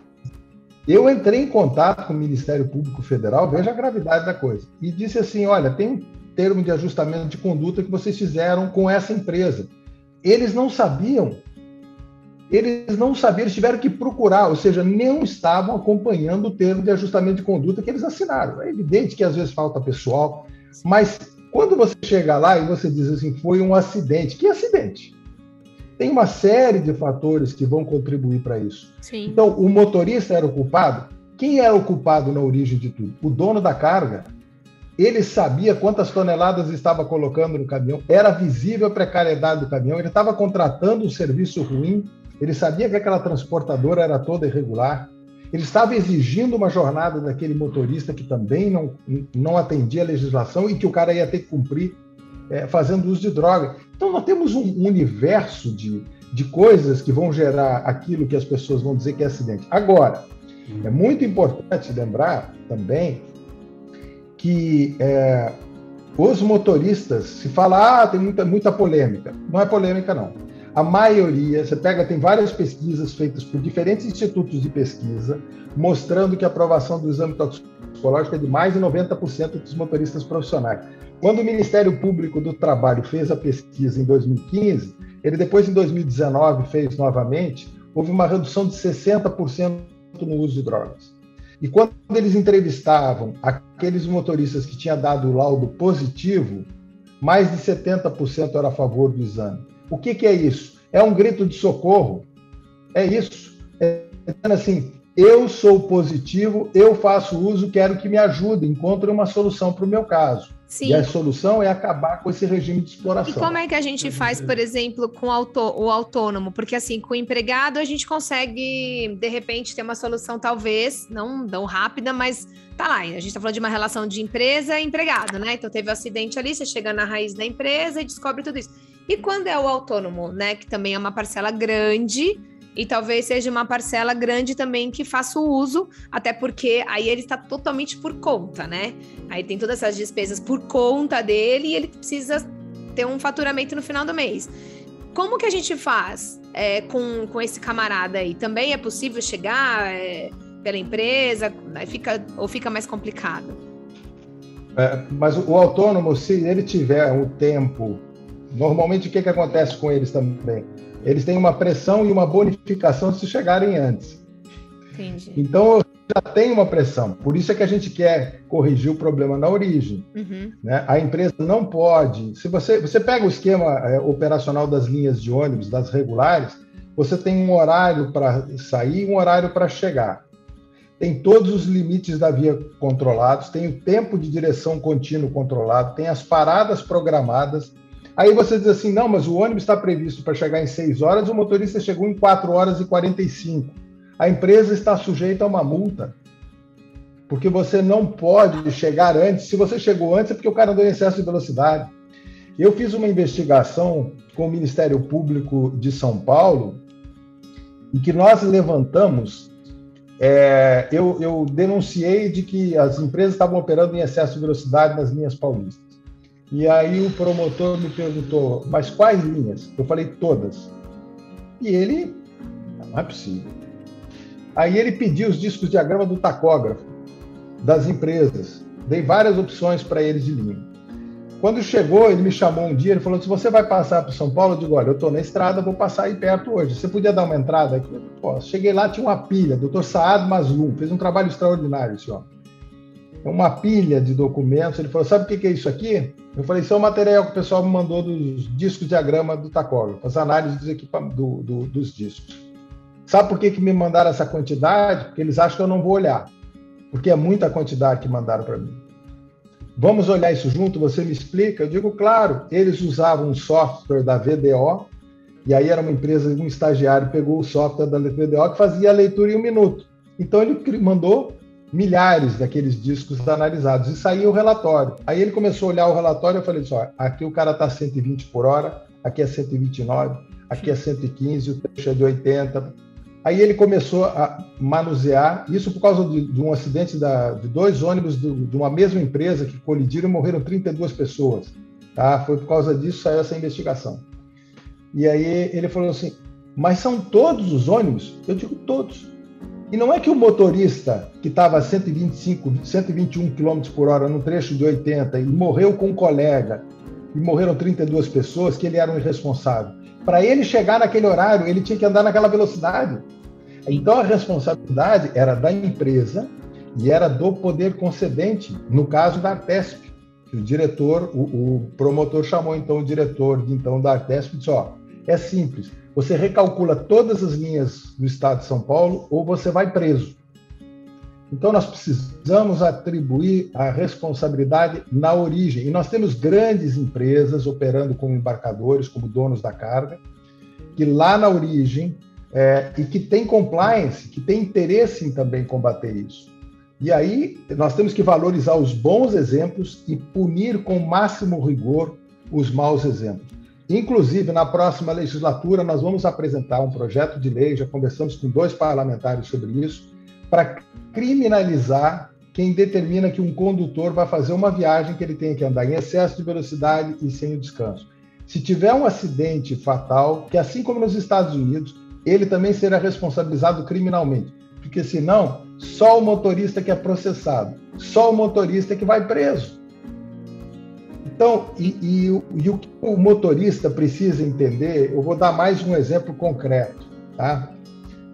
eu entrei em contato com o Ministério Público Federal, veja a gravidade da coisa, e disse assim: olha, tem um termo de ajustamento de conduta que vocês fizeram com essa empresa. Eles não sabiam, eles não sabiam, eles tiveram que procurar, ou seja, não estavam acompanhando o termo de ajustamento de conduta que eles assinaram. É evidente que às vezes falta pessoal, mas quando você chega lá e você diz assim, foi um acidente, que acidente? Tem uma série de fatores que vão contribuir para isso. Sim. Então, o motorista era o culpado? Quem era o culpado na origem de tudo? O dono da carga. Ele sabia quantas toneladas estava colocando no caminhão, era visível a precariedade do caminhão, ele estava contratando um serviço ruim, ele sabia que aquela transportadora era toda irregular, ele estava exigindo uma jornada daquele motorista que também não, não atendia a legislação e que o cara ia ter que cumprir é, fazendo uso de droga. Então, nós temos um universo de, de coisas que vão gerar aquilo que as pessoas vão dizer que é acidente. Agora, é muito importante lembrar também que é, os motoristas, se fala, ah, tem muita, muita polêmica. Não é polêmica, não. A maioria, você pega, tem várias pesquisas feitas por diferentes institutos de pesquisa, mostrando que a aprovação do exame toxicológico é de mais de 90% dos motoristas profissionais. Quando o Ministério Público do Trabalho fez a pesquisa em 2015, ele depois em 2019 fez novamente, houve uma redução de 60% no uso de drogas. E quando eles entrevistavam aqueles motoristas que tinham dado o laudo positivo, mais de 70% era a favor do exame. O que, que, é isso? É um grito de socorro. É isso. É assim, eu sou positivo, eu faço uso, quero que me ajude, encontre uma solução para o meu caso. Sim. E a solução é acabar com esse regime de exploração. E como é que a gente faz, por exemplo, com o autônomo? Porque assim, com o empregado a gente consegue, de repente, ter uma solução, talvez, não tão rápida, mas tá lá. A gente está falando de uma relação de empresa e empregado, né? Então teve um acidente ali, você chega na raiz da empresa e descobre tudo isso. E quando é o autônomo, né? Que também é uma parcela grande e talvez seja uma parcela grande também que faça o uso, até porque aí ele está totalmente por conta, né? Aí tem todas essas despesas por conta dele e ele precisa ter um faturamento no final do mês. Como que a gente faz é, com, com esse camarada aí? Também é possível chegar é, pela empresa? Fica, ou fica mais complicado? É, mas o autônomo, se ele tiver o tempo, normalmente o que, que acontece com eles também? Eles têm uma pressão e uma bonificação se chegarem antes. Entendi. Então, já tem uma pressão. Por isso é que a gente quer corrigir o problema na origem. Uhum. Né? A empresa não pode. Se você, você pega o esquema é, operacional das linhas de ônibus, das regulares, você tem um horário para sair e um horário para chegar. tem todos os limites da via controlados, tem o tempo de direção contínuo controlado, tem as paradas programadas. Aí você diz assim: não, mas o ônibus está previsto para chegar em 6 horas, o motorista chegou em 4 horas e 45. A empresa está sujeita a uma multa. Porque você não pode chegar antes. Se você chegou antes, é porque o cara andou em excesso de velocidade. Eu fiz uma investigação com o Ministério Público de São Paulo, em que nós levantamos é, eu, eu, denunciei de que as empresas estavam operando em excesso de velocidade nas linhas paulistas. E aí o promotor me perguntou, mas quais linhas? Eu falei, todas. E ele, não é possível. Aí ele pediu os discos de diagrama do tacógrafo das empresas. Dei várias opções para eles de linha. Quando chegou, ele me chamou um dia, ele falou: se você vai passar para São Paulo, eu digo: olha, eu estou na estrada, vou passar aí perto hoje. Você podia dar uma entrada aqui? Posso. Cheguei lá, tinha uma pilha, doutor Saad Maslum, fez um trabalho extraordinário esse homem. Uma pilha de documentos. Ele falou: sabe o que é isso aqui? Eu falei: isso é o material que o pessoal me mandou dos discos diagrama do tacógrafo, as análises dos, do, do, dos discos. Sabe por que, que me mandaram essa quantidade? Porque eles acham que eu não vou olhar. Porque é muita quantidade que mandaram para mim. Vamos olhar isso junto? Você me explica? Eu digo, claro. Eles usavam um software da VDO, e aí era uma empresa, um estagiário pegou o software da VDO que fazia a leitura em um minuto. Então ele mandou milhares daqueles discos analisados e saiu o relatório. Aí ele começou a olhar o relatório e eu falei assim: ó, aqui o cara está 120 por hora, aqui é 129, aqui é 115, o trecho é de 80. Aí ele começou a manusear, isso por causa de, de um acidente da, de dois ônibus do, de uma mesma empresa que colidiram e morreram 32 pessoas. Tá? Foi por causa disso saiu essa investigação. E aí ele falou assim: mas são todos os ônibus? Eu digo todos. E não é que o motorista que estava a 125, 121 km por hora no trecho de 80 e morreu com um colega e morreram 32 pessoas, que ele era um irresponsável. Para ele chegar naquele horário, ele tinha que andar naquela velocidade. Então a responsabilidade era da empresa e era do poder concedente, no caso da Artesp. O diretor, o, o promotor chamou então o diretor de, então da Artesp e disse: ó, é simples, você recalcula todas as linhas do estado de São Paulo ou você vai preso. Então, nós precisamos atribuir a responsabilidade na origem. E nós temos grandes empresas operando como embarcadores, como donos da carga, que lá na origem, é, e que tem compliance, que tem interesse em também combater isso. E aí, nós temos que valorizar os bons exemplos e punir com o máximo rigor os maus exemplos. Inclusive, na próxima legislatura, nós vamos apresentar um projeto de lei, já conversamos com dois parlamentares sobre isso, para criminalizar quem determina que um condutor vai fazer uma viagem que ele tem que andar em excesso de velocidade e sem o descanso. Se tiver um acidente fatal, que assim como nos Estados Unidos, ele também será responsabilizado criminalmente, porque senão só o motorista que é processado, só o motorista que vai preso. Então, e, e, e o que o motorista precisa entender, eu vou dar mais um exemplo concreto, tá?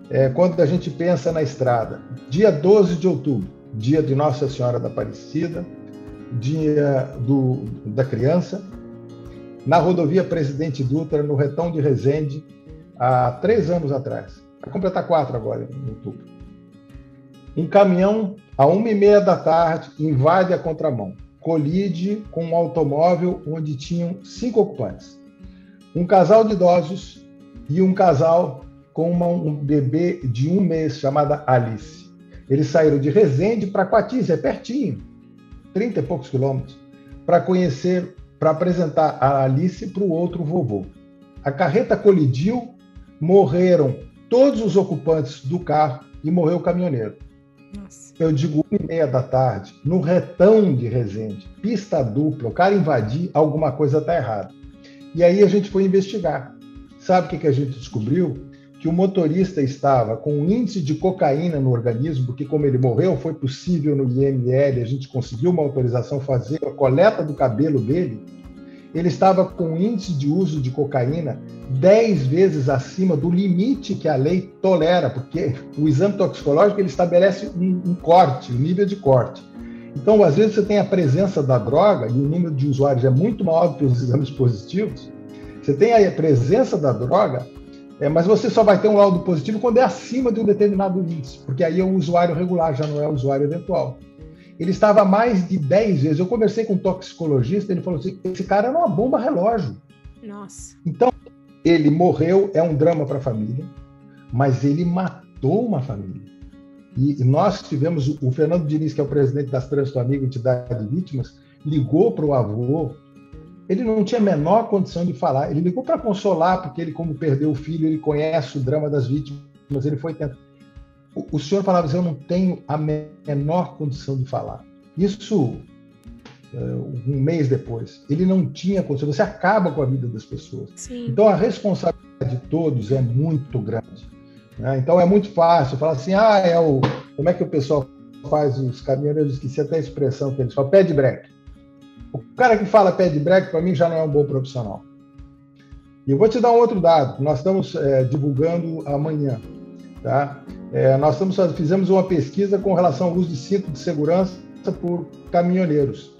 é, quando a gente pensa na estrada. Dia 12 de outubro, dia de Nossa Senhora da Aparecida, dia do, da criança, na rodovia Presidente Dutra, no retão de Resende, há três anos atrás. Vai completar quatro agora, em outubro. Um caminhão, a uma e meia da tarde, invade a contramão, colide com um automóvel onde tinham cinco ocupantes. Um casal de idosos e um casal com uma, um bebê de um mês chamada Alice. Eles saíram de Resende para Quatis, é pertinho, 30 e poucos quilômetros, para conhecer, para apresentar a Alice para o outro vovô. A carreta colidiu, morreram todos os ocupantes do carro e morreu o caminhoneiro. Nossa. Eu digo uma e meia da tarde, no retão de Resende, pista dupla, o cara invadir, alguma coisa está errada. E aí a gente foi investigar. Sabe o que, que a gente descobriu? que o motorista estava com um índice de cocaína no organismo, porque como ele morreu, foi possível no IML, a gente conseguiu uma autorização fazer a coleta do cabelo dele, ele estava com índice de uso de cocaína 10 vezes acima do limite que a lei tolera, porque o exame toxicológico ele estabelece um, um corte, um nível de corte. Então, às vezes, você tem a presença da droga, e o número de usuários é muito maior do que os exames positivos, você tem a presença da droga, É, mas você só vai ter um laudo positivo quando é acima de um determinado índice, porque aí é um usuário regular, já não é um usuário eventual. Ele estava mais de 10 vezes. Eu conversei com um toxicologista, ele falou assim: esse cara era uma bomba relógio. Nossa. Então, ele morreu, é um drama para a família, mas ele matou uma família. E nós tivemos, o Fernando Diniz, que é o presidente das Trânsito Amigo, entidade de vítimas, ligou para o avô, ele não tinha a menor condição de falar, ele ligou para consolar, porque ele, como perdeu o filho, ele conhece o drama das vítimas, mas ele foi tentar. O, senhor falava assim, eu não tenho a menor condição de falar. Isso é, um mês depois. Ele não tinha condição, você acaba com a vida das pessoas. Sim. Então a responsabilidade de todos é muito grande. Né? Então é muito fácil falar assim, ah, é o. Como é que o pessoal faz os caminhoneiros? Esqueci até a expressão que eles falam, pé de breque. O cara que fala pé de breque, para mim, já não é um bom profissional. E eu vou te dar um outro dado. Nós estamos é, divulgando amanhã. Tá? É, nós estamos, fizemos uma pesquisa com relação ao uso de cinto de segurança por caminhoneiros.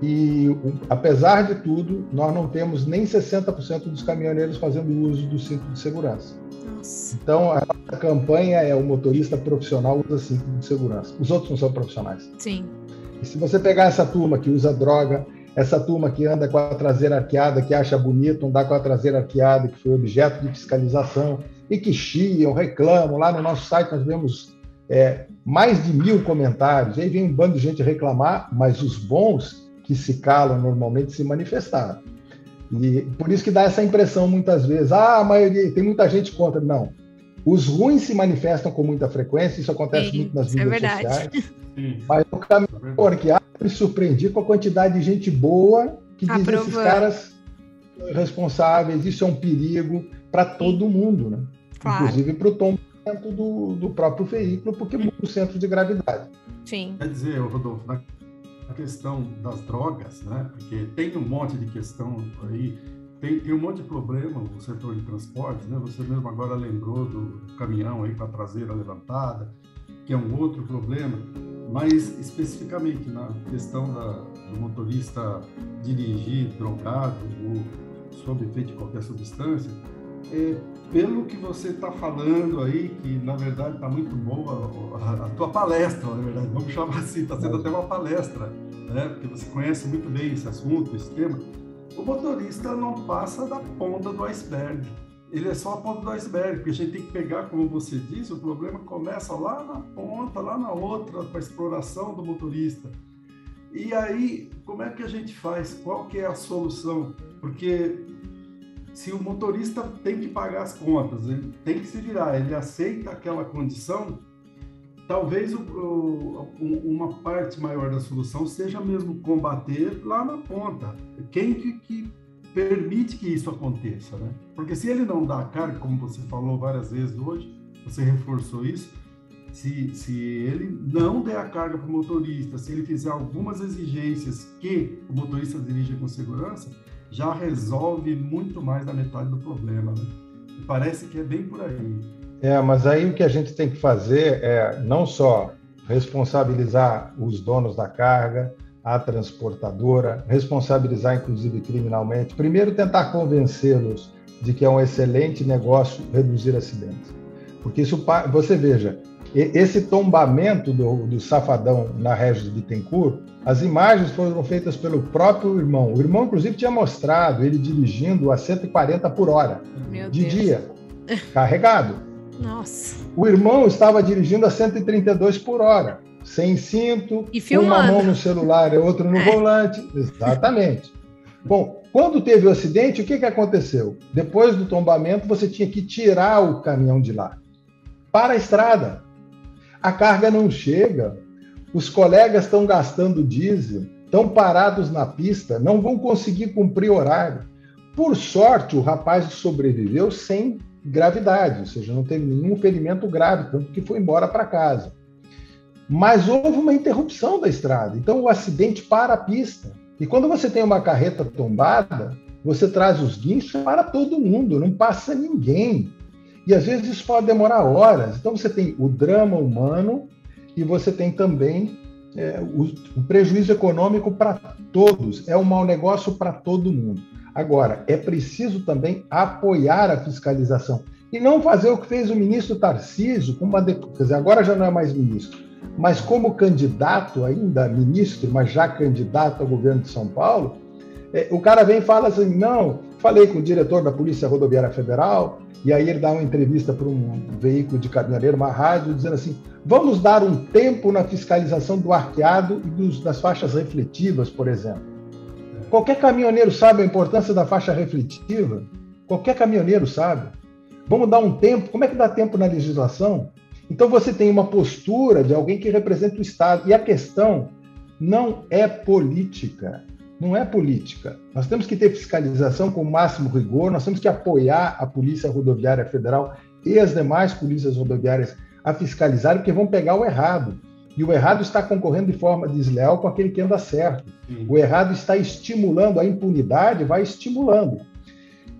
E, apesar de tudo, nós não temos nem 60% dos caminhoneiros fazendo uso do cinto de segurança. Nossa. Então, a campanha é o motorista profissional usa cinto de segurança. Os outros não são profissionais. Sim. E se você pegar essa turma que usa droga, essa turma que anda com a traseira arqueada, que acha bonito andar com a traseira arqueada, que foi objeto de fiscalização, e que chiam, reclamam, lá no nosso site nós vemos é, mais de mil comentários. Aí vem um bando de gente reclamar, mas os bons que se calam normalmente se manifestaram. E por isso que dá essa impressão muitas vezes, ah, a maioria, tem muita gente contra. Não. Os ruins se manifestam com muita frequência, isso acontece Sim, muito nas é mídias verdade. sociais. Sim. Mas o caminho É que há, me surpreendi com a quantidade de gente boa que diz Aprovando. esses caras responsáveis, isso é um perigo para todo mundo, né? Claro. Inclusive para o tombamento do, do próprio veículo, porque muda o centro de gravidade. Sim. Quer dizer, Rodolfo, na questão das drogas, né? Porque tem um monte de questão aí, tem, tem um monte de problema no setor de transporte, né? Você mesmo agora lembrou do caminhão aí com a traseira levantada, que é um outro problema, mas especificamente na questão da, do motorista dirigir drogado ou sob efeito de qualquer substância, é, pelo que você está falando aí, que na verdade está muito boa a, a, tua palestra, na verdade, vamos chamar assim, está sendo até uma palestra, né? porque você conhece muito bem esse assunto, esse tema. O motorista não passa da ponta do iceberg. Ele é só a ponta do iceberg, porque a gente tem que pegar, como você disse, o problema começa lá na ponta, lá na outra, com a exploração do motorista. E aí, como é que a gente faz? Qual que é a solução? Porque se o motorista tem que pagar as contas, ele tem que se virar, ele aceita aquela condição, talvez o, o, uma parte maior da solução seja mesmo combater lá na ponta. Quem que, que, permite que isso aconteça, né? Porque se ele não dá a carga, como você falou várias vezes hoje, você reforçou isso, se, se ele não der a carga para o motorista, se ele fizer algumas exigências que o motorista dirija com segurança, já resolve muito mais da metade do problema. Né? Parece que é bem por aí. É, mas aí o que a gente tem que fazer é não só responsabilizar os donos da carga, a transportadora, responsabilizar inclusive criminalmente. Primeiro, tentar convencê-los de que é um excelente negócio reduzir acidentes. Porque isso, você veja, esse tombamento do, do safadão na região de Bittencourt, as imagens foram feitas pelo próprio irmão. O irmão, inclusive, tinha mostrado ele dirigindo a 140 por hora, Meu de Deus. dia, carregado. Nossa. O irmão estava dirigindo a 132 por hora, sem cinto, E uma mão no celular e outra no É. volante. Exatamente. Bom, quando teve o acidente, o que, que aconteceu? Depois do tombamento, você tinha que tirar o caminhão de lá para a estrada. A carga não chega, os colegas estão gastando diesel, estão parados na pista, não vão conseguir cumprir horário. Por sorte, o rapaz sobreviveu sem gravidade, ou seja, não teve nenhum ferimento grave, tanto que foi embora para casa. Mas houve uma interrupção da estrada, então o acidente para a pista. E quando você tem uma carreta tombada, você traz os guinchos para todo mundo, não passa ninguém. E às vezes isso pode demorar horas. Então você tem o drama humano e você tem também é, o, o prejuízo econômico para todos. É um mau negócio para todo mundo. Agora, é preciso também apoiar a fiscalização e não fazer o que fez o ministro Tarcísio, com uma, quer dizer, agora já não é mais ministro, mas como candidato ainda, ministro, mas já candidato ao governo de São Paulo, é, o cara vem e fala assim: não, falei com o diretor da Polícia Rodoviária Federal, e aí ele dá uma entrevista para um veículo de caminhoneiro, uma rádio, dizendo assim: vamos dar um tempo na fiscalização do arqueado e dos, das faixas refletivas, por exemplo. Qualquer caminhoneiro sabe a importância da faixa refletiva. Qualquer caminhoneiro sabe. Vamos dar um tempo. Como é que dá tempo na legislação? Então você tem uma postura de alguém que representa o Estado. E a questão não é política. Não é política. Nós temos que ter fiscalização com o máximo rigor, nós temos que apoiar a Polícia Rodoviária Federal e as demais polícias rodoviárias a fiscalizar, porque vão pegar o errado. E o errado está concorrendo de forma desleal com aquele que anda certo. Sim. O errado está estimulando a impunidade, vai estimulando.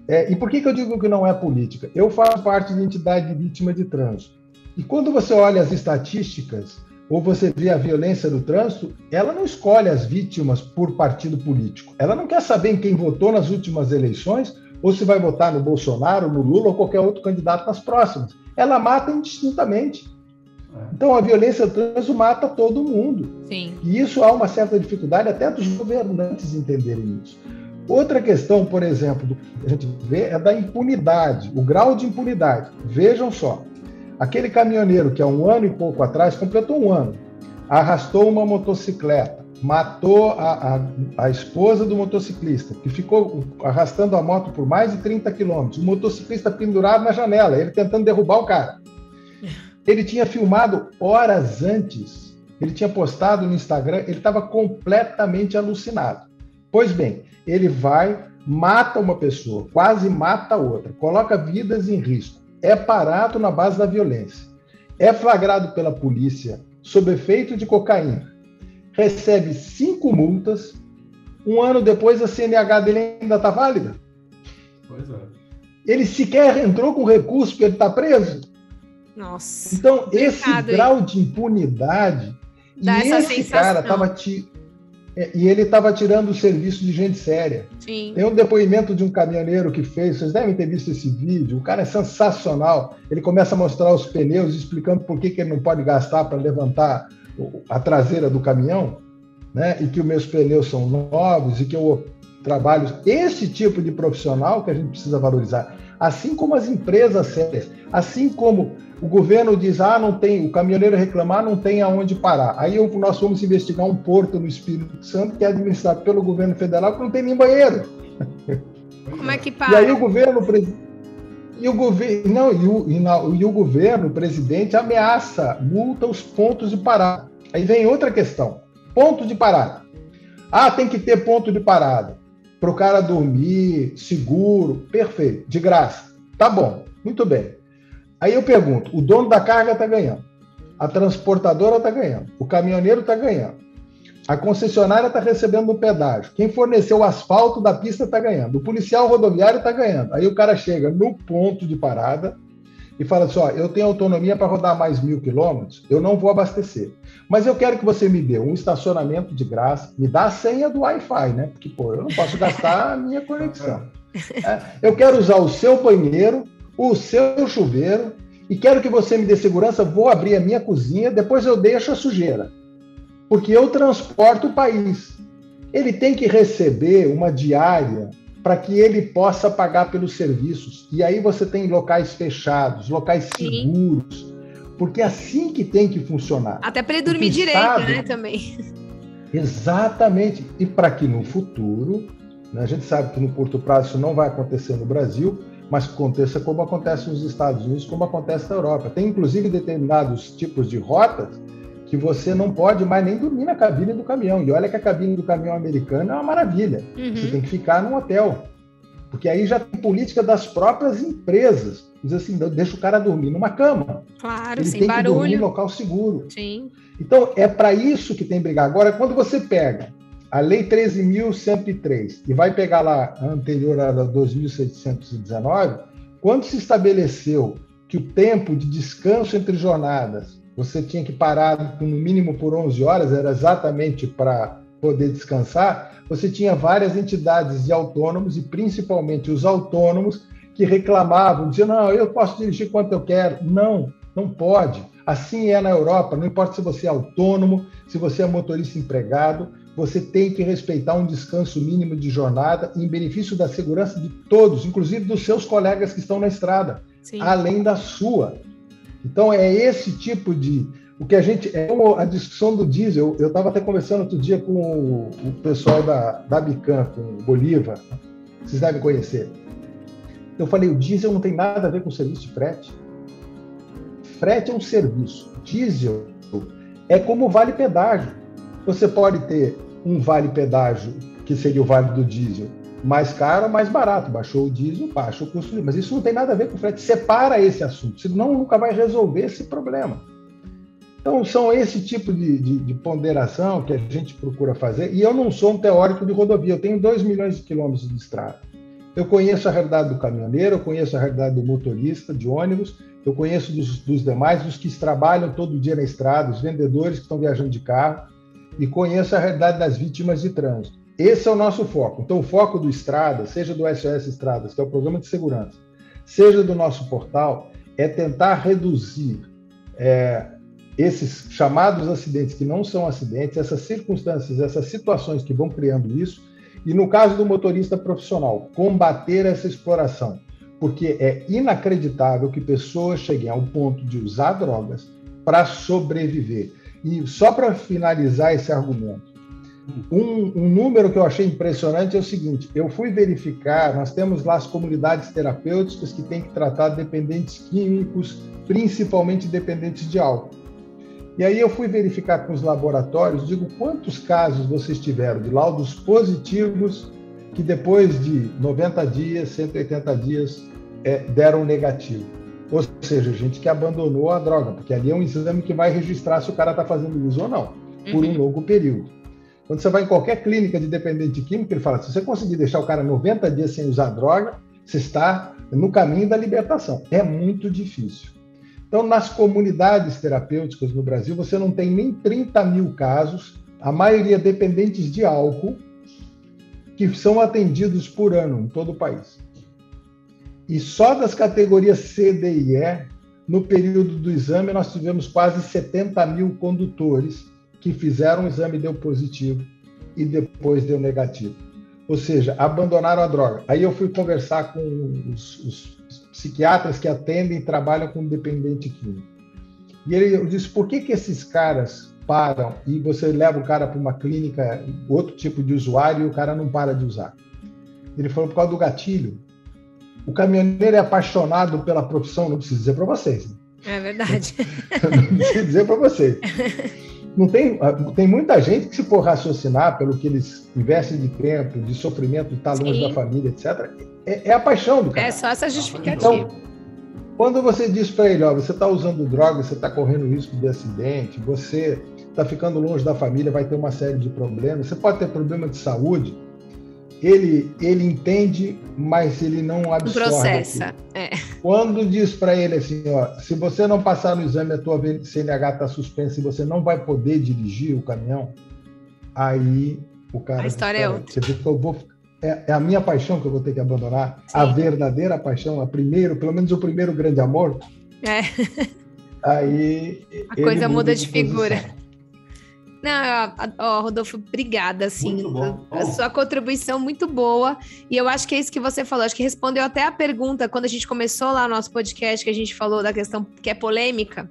É, e por que, que eu digo que não é política? Eu faço parte de entidade de vítima de trânsito. E quando você olha as estatísticas, ou você vê a violência do trânsito, ela não escolhe as vítimas por partido político. Ela não quer saber em quem votou nas últimas eleições, ou se vai votar no Bolsonaro, no Lula ou qualquer outro candidato nas próximas. Ela mata indistintamente. É. Então a violência do trânsito mata todo mundo. Sim. E isso há uma certa dificuldade até dos governantes entenderem isso. Outra questão, por exemplo, que a gente vê é da impunidade, o grau de impunidade. Vejam só, Aquele caminhoneiro que há um ano e pouco atrás, completou um ano, arrastou uma motocicleta, matou a, a, a, esposa do motociclista, que ficou arrastando a moto por mais de 30 quilômetros, o motociclista pendurado na janela, ele tentando derrubar o cara. Ele tinha filmado horas antes, ele tinha postado no Instagram, ele estava completamente alucinado. Pois bem, ele vai, mata uma pessoa, quase mata outra, coloca vidas em risco é parado na base da violência, é flagrado pela polícia sob efeito de cocaína, recebe cinco multas, um ano depois a CNH dele ainda está válida. Pois é. Ele sequer entrou com recurso porque ele está preso. Nossa. Então, esse grau de impunidade. Dá e esse sensação. cara estava te e ele estava tirando o serviço de gente séria. Sim. Tem um depoimento de um caminhoneiro que fez, vocês devem ter visto esse vídeo, o cara é sensacional. Ele começa a mostrar os pneus, explicando por que, que ele não pode gastar para levantar a traseira do caminhão, né? e que os meus pneus são novos, e que eu trabalho. Esse tipo de profissional que a gente precisa valorizar. Assim como as empresas sérias, assim como o governo diz, ah, não tem, o caminhoneiro reclamar, não tem aonde parar. Aí eu, nós vamos investigar um porto no Espírito Santo que é administrado pelo governo federal que não tem nem banheiro. Como é que para? E aí o governo e o governo não e o, e, na, e o governo, o presidente ameaça, multa os pontos de parada. Aí vem outra questão, ponto de parada. Ah, tem que ter ponto de parada para o cara dormir, seguro, perfeito, de graça. Tá bom, muito bem. Aí eu pergunto: o dono da carga está ganhando, a transportadora está ganhando, o caminhoneiro está ganhando, a concessionária está recebendo um pedágio, quem forneceu o asfalto da pista está ganhando, o policial rodoviário está ganhando. Aí o cara chega no ponto de parada e fala assim: ó, eu tenho autonomia para rodar mais mil quilômetros, eu não vou abastecer. Mas eu quero que você me dê um estacionamento de graça, me dá a senha do Wi-Fi, né? Porque, pô, eu não posso gastar a minha conexão. É, eu quero usar o seu banheiro, o seu chuveiro e quero que você me dê segurança. Vou abrir a minha cozinha, depois eu deixo a sujeira, porque eu transporto o país. Ele tem que receber uma diária para que ele possa pagar pelos serviços. E aí você tem locais fechados, locais seguros, Sim. porque é assim que tem que funcionar. Até para ele dormir direito, Estado... né, também. Exatamente. E para que no futuro, né, a gente sabe que no curto prazo isso não vai acontecer no Brasil, mas que aconteça como acontece nos Estados Unidos, como acontece na Europa. Tem inclusive determinados tipos de rotas que você não pode mais nem dormir na cabine do caminhão. E olha que a cabine do caminhão americano é uma maravilha. Uhum. Você tem que ficar num hotel. Porque aí já tem política das próprias empresas. Diz assim, deixa o cara dormir numa cama. Claro, Ele sem tem barulho. que dormir em local seguro. Sim. Então, é para isso que tem que brigar. Agora, quando você pega a Lei 13.103, e vai pegar lá a anterior a 2.619, quando se estabeleceu que o tempo de descanso entre jornadas você tinha que parar no mínimo por 11 horas, era exatamente para poder descansar, você tinha várias entidades de autônomos e principalmente os autônomos que reclamavam, diziam: não, eu posso dirigir quanto eu quero. Não, não pode. Assim é na Europa, não importa se você é autônomo, se você é motorista empregado, você tem que respeitar um descanso mínimo de jornada em benefício da segurança de todos, inclusive dos seus colegas que estão na estrada, Sim. além da sua. Então é esse tipo de o que a gente é a discussão do diesel. Eu estava até conversando outro dia com o, o pessoal da da Bican, com o Bolívar. Vocês devem conhecer. Eu falei, o diesel não tem nada a ver com serviço de frete. Frete é um serviço. Diesel é como vale pedágio. Você pode ter um vale pedágio, que seria o vale do diesel, mais caro mais barato. Baixou o diesel, baixa o custo. Mas isso não tem nada a ver com frete. Separa esse assunto, senão nunca vai resolver esse problema. Então, são esse tipo de, de, de, ponderação que a gente procura fazer. E eu não sou um teórico de rodovia, eu tenho 2 milhões de quilômetros de estrada. Eu conheço a realidade do caminhoneiro, eu conheço a realidade do motorista de ônibus, eu conheço dos, dos demais, os que trabalham todo dia na estrada, os vendedores que estão viajando de carro, e conheço a realidade das vítimas de trânsito. Esse é o nosso foco. Então, o foco do Estrada, seja do SOS Estradas, que é o programa de segurança, seja do nosso portal, é tentar reduzir é, esses chamados acidentes que não são acidentes, essas circunstâncias, essas situações que vão criando isso, e no caso do motorista profissional, combater essa exploração, porque é inacreditável que pessoas cheguem ao ponto de usar drogas para sobreviver. E só para finalizar esse argumento, um, um, número que eu achei impressionante é o seguinte: eu fui verificar, nós temos lá as comunidades terapêuticas que têm que tratar dependentes químicos, principalmente dependentes de álcool. E aí eu fui verificar com os laboratórios, digo, quantos casos vocês tiveram de laudos positivos que depois de 90 dias, 180 dias, é, deram negativo. Ou seja, gente que abandonou a droga, porque ali é um exame que vai registrar se o cara está fazendo uso ou não, por um uhum. longo período. Quando você vai em qualquer clínica de dependente químico, ele fala: se você conseguir deixar o cara 90 dias sem usar droga, você está no caminho da libertação. É muito difícil. Então, nas comunidades terapêuticas no Brasil, você não tem nem 30 mil casos, a maioria dependentes de álcool, que são atendidos por ano em todo o país. E só das categorias C, D e E, no período do exame, nós tivemos quase 70 mil condutores que fizeram o exame deu positivo e depois deu negativo. Ou seja, abandonaram a droga. Aí eu fui conversar com os, os psiquiatras que atendem e trabalham com dependente químico. E ele disse: por que, que esses caras param e você leva o cara para uma clínica, outro tipo de usuário, e o cara não para de usar? Ele falou: por causa do gatilho. O caminhoneiro é apaixonado pela profissão, não preciso dizer para vocês. Né? É verdade. não preciso dizer para vocês. Não tem, tem muita gente que, se for raciocinar pelo que eles investem de tempo, de sofrimento, de estar longe da família, etc., é, é a paixão do cara. É só essa justificativa. Então, quando você diz para ele, ó, você está usando droga, você está correndo risco de acidente, você está ficando longe da família, vai ter uma série de problemas, você pode ter problema de saúde, ele, ele entende, mas ele não absorve. Processa. É. Quando diz para ele assim, ó, se você não passar no exame, a tua CNH está suspensa e você não vai poder dirigir o caminhão, aí o cara. A história é outra. Você vê que eu vou é, é, a minha paixão que eu vou ter que abandonar, Sim. a verdadeira paixão, a primeiro, pelo menos o primeiro grande amor. É. Aí a coisa muda de, de figura. Não, ó, Rodolfo, obrigada, assim, a sua contribuição muito boa, e eu acho que é isso que você falou, acho que respondeu até a pergunta, quando a gente começou lá o nosso podcast, que a gente falou da questão que é polêmica,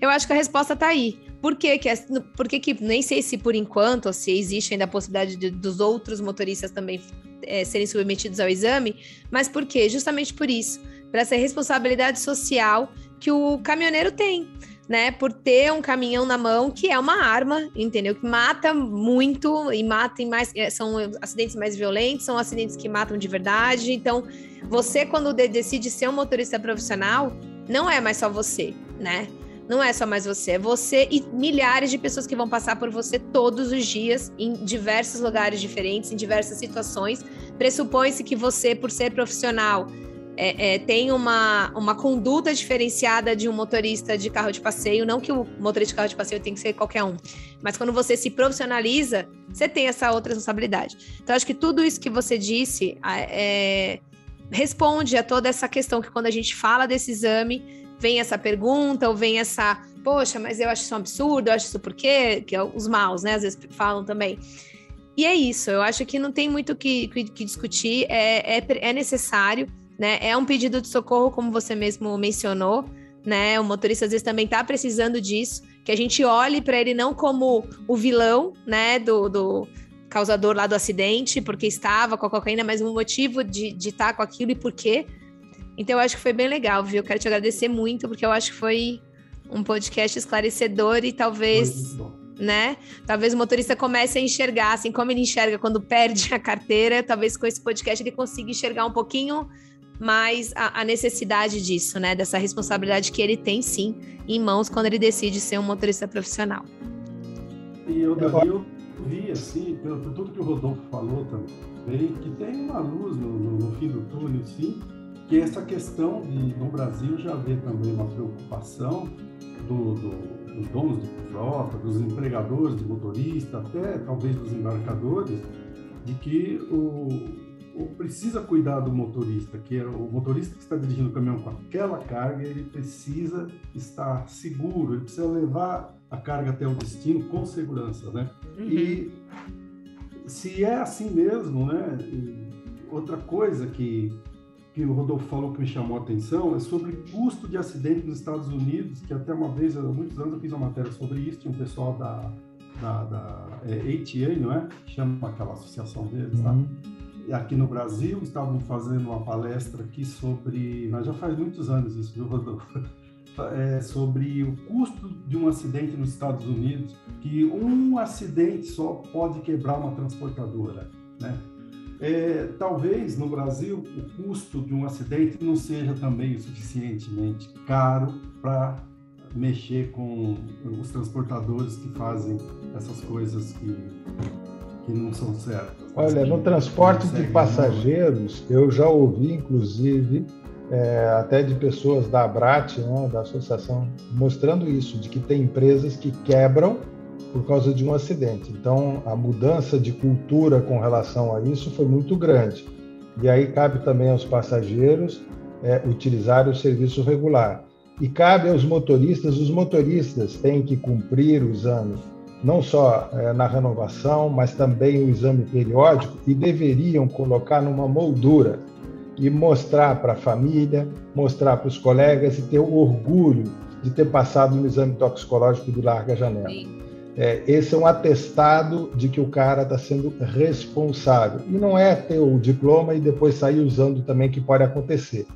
eu acho que a resposta está aí, por que que, por que que, nem sei se por enquanto, ou se existe ainda a possibilidade de, dos outros motoristas também é, serem submetidos ao exame, mas por quê? Justamente por isso, por essa responsabilidade social que o caminhoneiro tem, né? Por ter um caminhão na mão que é uma arma, entendeu? Que mata muito e mata em mais. É, são acidentes mais violentos, são acidentes que matam de verdade. Então, você, quando decide ser um motorista profissional, não é mais só você, né? não é só mais você, é você e milhares de pessoas que vão passar por você todos os dias, em diversos lugares diferentes, em diversas situações. Pressupõe-se que você, por ser profissional, é, é, tem uma, uma conduta diferenciada de um motorista de carro de passeio. Não que o motorista de carro de passeio tem que ser qualquer um, mas quando você se profissionaliza, você tem essa outra responsabilidade. Então, acho que tudo isso que você disse é, responde a toda essa questão que quando a gente fala desse exame, vem essa pergunta ou vem essa, poxa, mas eu acho isso um absurdo, eu acho isso por quê? Que é os maus, né? Às vezes falam também. E é isso, eu acho que não tem muito o que, que, que discutir, é, é, é necessário né? É um pedido de socorro, como você mesmo mencionou, né? O motorista às vezes também está precisando disso, que a gente olhe para ele não como o vilão, né? Do, do, causador lá do acidente, porque estava com a cocaína, mas um motivo de estar tá com aquilo e por quê. Então, eu acho que foi bem legal, viu? Eu quero te agradecer muito, porque eu acho que foi um podcast esclarecedor e talvez, né? Talvez o motorista comece a enxergar, assim como ele enxerga quando perde a carteira, talvez com esse podcast ele consiga enxergar um pouquinho mas a, a, necessidade disso, né? Dessa responsabilidade que ele tem sim em mãos quando ele decide ser um motorista profissional. E eu, eu vi, assim, pelo, tudo que o Rodolfo falou também, que tem uma luz no, no, no fim do túnel, sim, que essa questão de, no Brasil já vê também uma preocupação do, do, dos donos de frota, dos empregadores de motorista, até talvez dos embarcadores, de que o, precisa cuidar do motorista, que é o motorista que está dirigindo o caminhão com aquela carga, ele precisa estar seguro, ele precisa levar a carga até o destino com segurança, né? Uhum. E se é assim mesmo, né? outra coisa que que o Rodolfo falou que me chamou a atenção é sobre custo de acidente nos Estados Unidos, que até uma vez, há muitos anos, eu fiz uma matéria sobre isso, tinha um pessoal da, da, da é, ATA, não é? Chama aquela associação deles, tá? Aqui no Brasil, estavam fazendo uma palestra aqui sobre, mas já faz muitos anos isso, viu, Rodolfo? É, sobre o custo de um acidente nos Estados Unidos, que um acidente só pode quebrar uma transportadora, né? É, talvez no Brasil o custo de um acidente não seja também o suficientemente caro para mexer com os transportadores que fazem essas coisas que que não são certas. Olha, no transporte de passageiros, eu já ouvi, inclusive, é, até de pessoas da Abrat, né, da associação, mostrando isso, de que tem empresas que quebram por causa de um acidente. Então, a mudança de cultura com relação a isso foi muito grande. E aí cabe também aos passageiros é, utilizar o serviço regular. E cabe aos motoristas, os motoristas têm que cumprir o exame não só é, na renovação, mas também o exame periódico, e deveriam colocar numa moldura e mostrar para a família, mostrar para os colegas e ter o orgulho de ter passado no exame toxicológico do Larga Janela. É, esse é um atestado de que o cara está sendo responsável. E não é ter o diploma e depois sair usando também, que pode acontecer.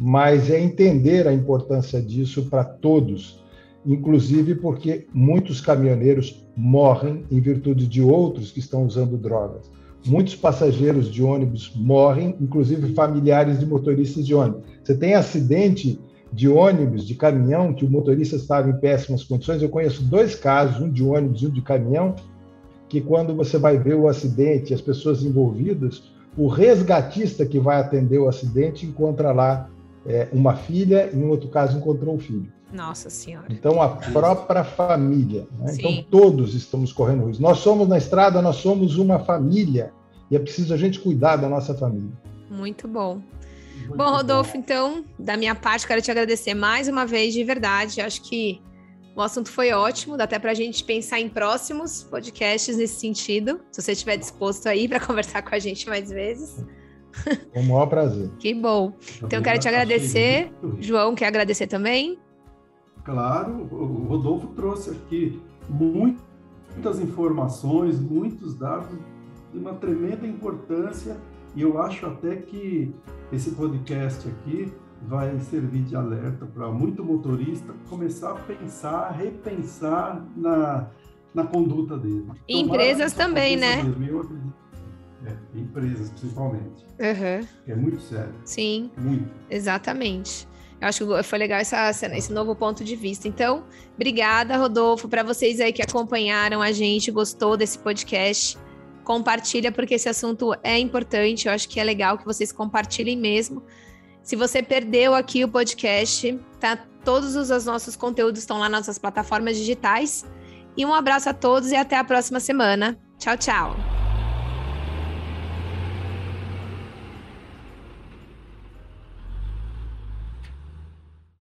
Mas é entender a importância disso para todos inclusive porque muitos caminhoneiros morrem em virtude de outros que estão usando drogas. Muitos passageiros de ônibus morrem, inclusive familiares de motoristas de ônibus. Você tem acidente de ônibus, de caminhão, que o motorista estava em péssimas condições. Eu conheço dois casos, um de ônibus e um de caminhão, que quando você vai ver o acidente, as pessoas envolvidas, o resgatista que vai atender o acidente encontra lá é, uma filha, e em outro caso encontrou um filho. Nossa Senhora. Então, a própria família. Né? Então, todos estamos correndo risco. Nós somos na estrada, nós somos uma família. E é preciso a gente cuidar da nossa família. Muito bom. Muito bom, Rodolfo, bom. então, da minha parte, quero te agradecer mais uma vez, de verdade. Acho que o assunto foi ótimo, dá até para a gente pensar em próximos podcasts nesse sentido, se você estiver disposto aí para conversar com a gente mais vezes. Com o maior prazer. que bom. Então, quero te agradecer. João, quer agradecer também? Claro, o Rodolfo trouxe aqui muitas informações, muitos dados de uma tremenda importância e eu acho até que esse podcast aqui vai servir de alerta para muito motorista começar a pensar, repensar na, na conduta dele. E empresas também, né? É, empresas, principalmente. Uhum. É muito sério. Sim. Muito. Exatamente. Eu acho que foi legal essa, esse novo ponto de vista. Então, obrigada, Rodolfo, para vocês aí que acompanharam a gente, gostou desse podcast. Compartilha, porque esse assunto é importante. Eu acho que é legal que vocês compartilhem mesmo. Se você perdeu aqui o podcast, tá? Todos os nossos conteúdos estão lá nas nossas plataformas digitais. E um abraço a todos e até a próxima semana. Tchau, tchau.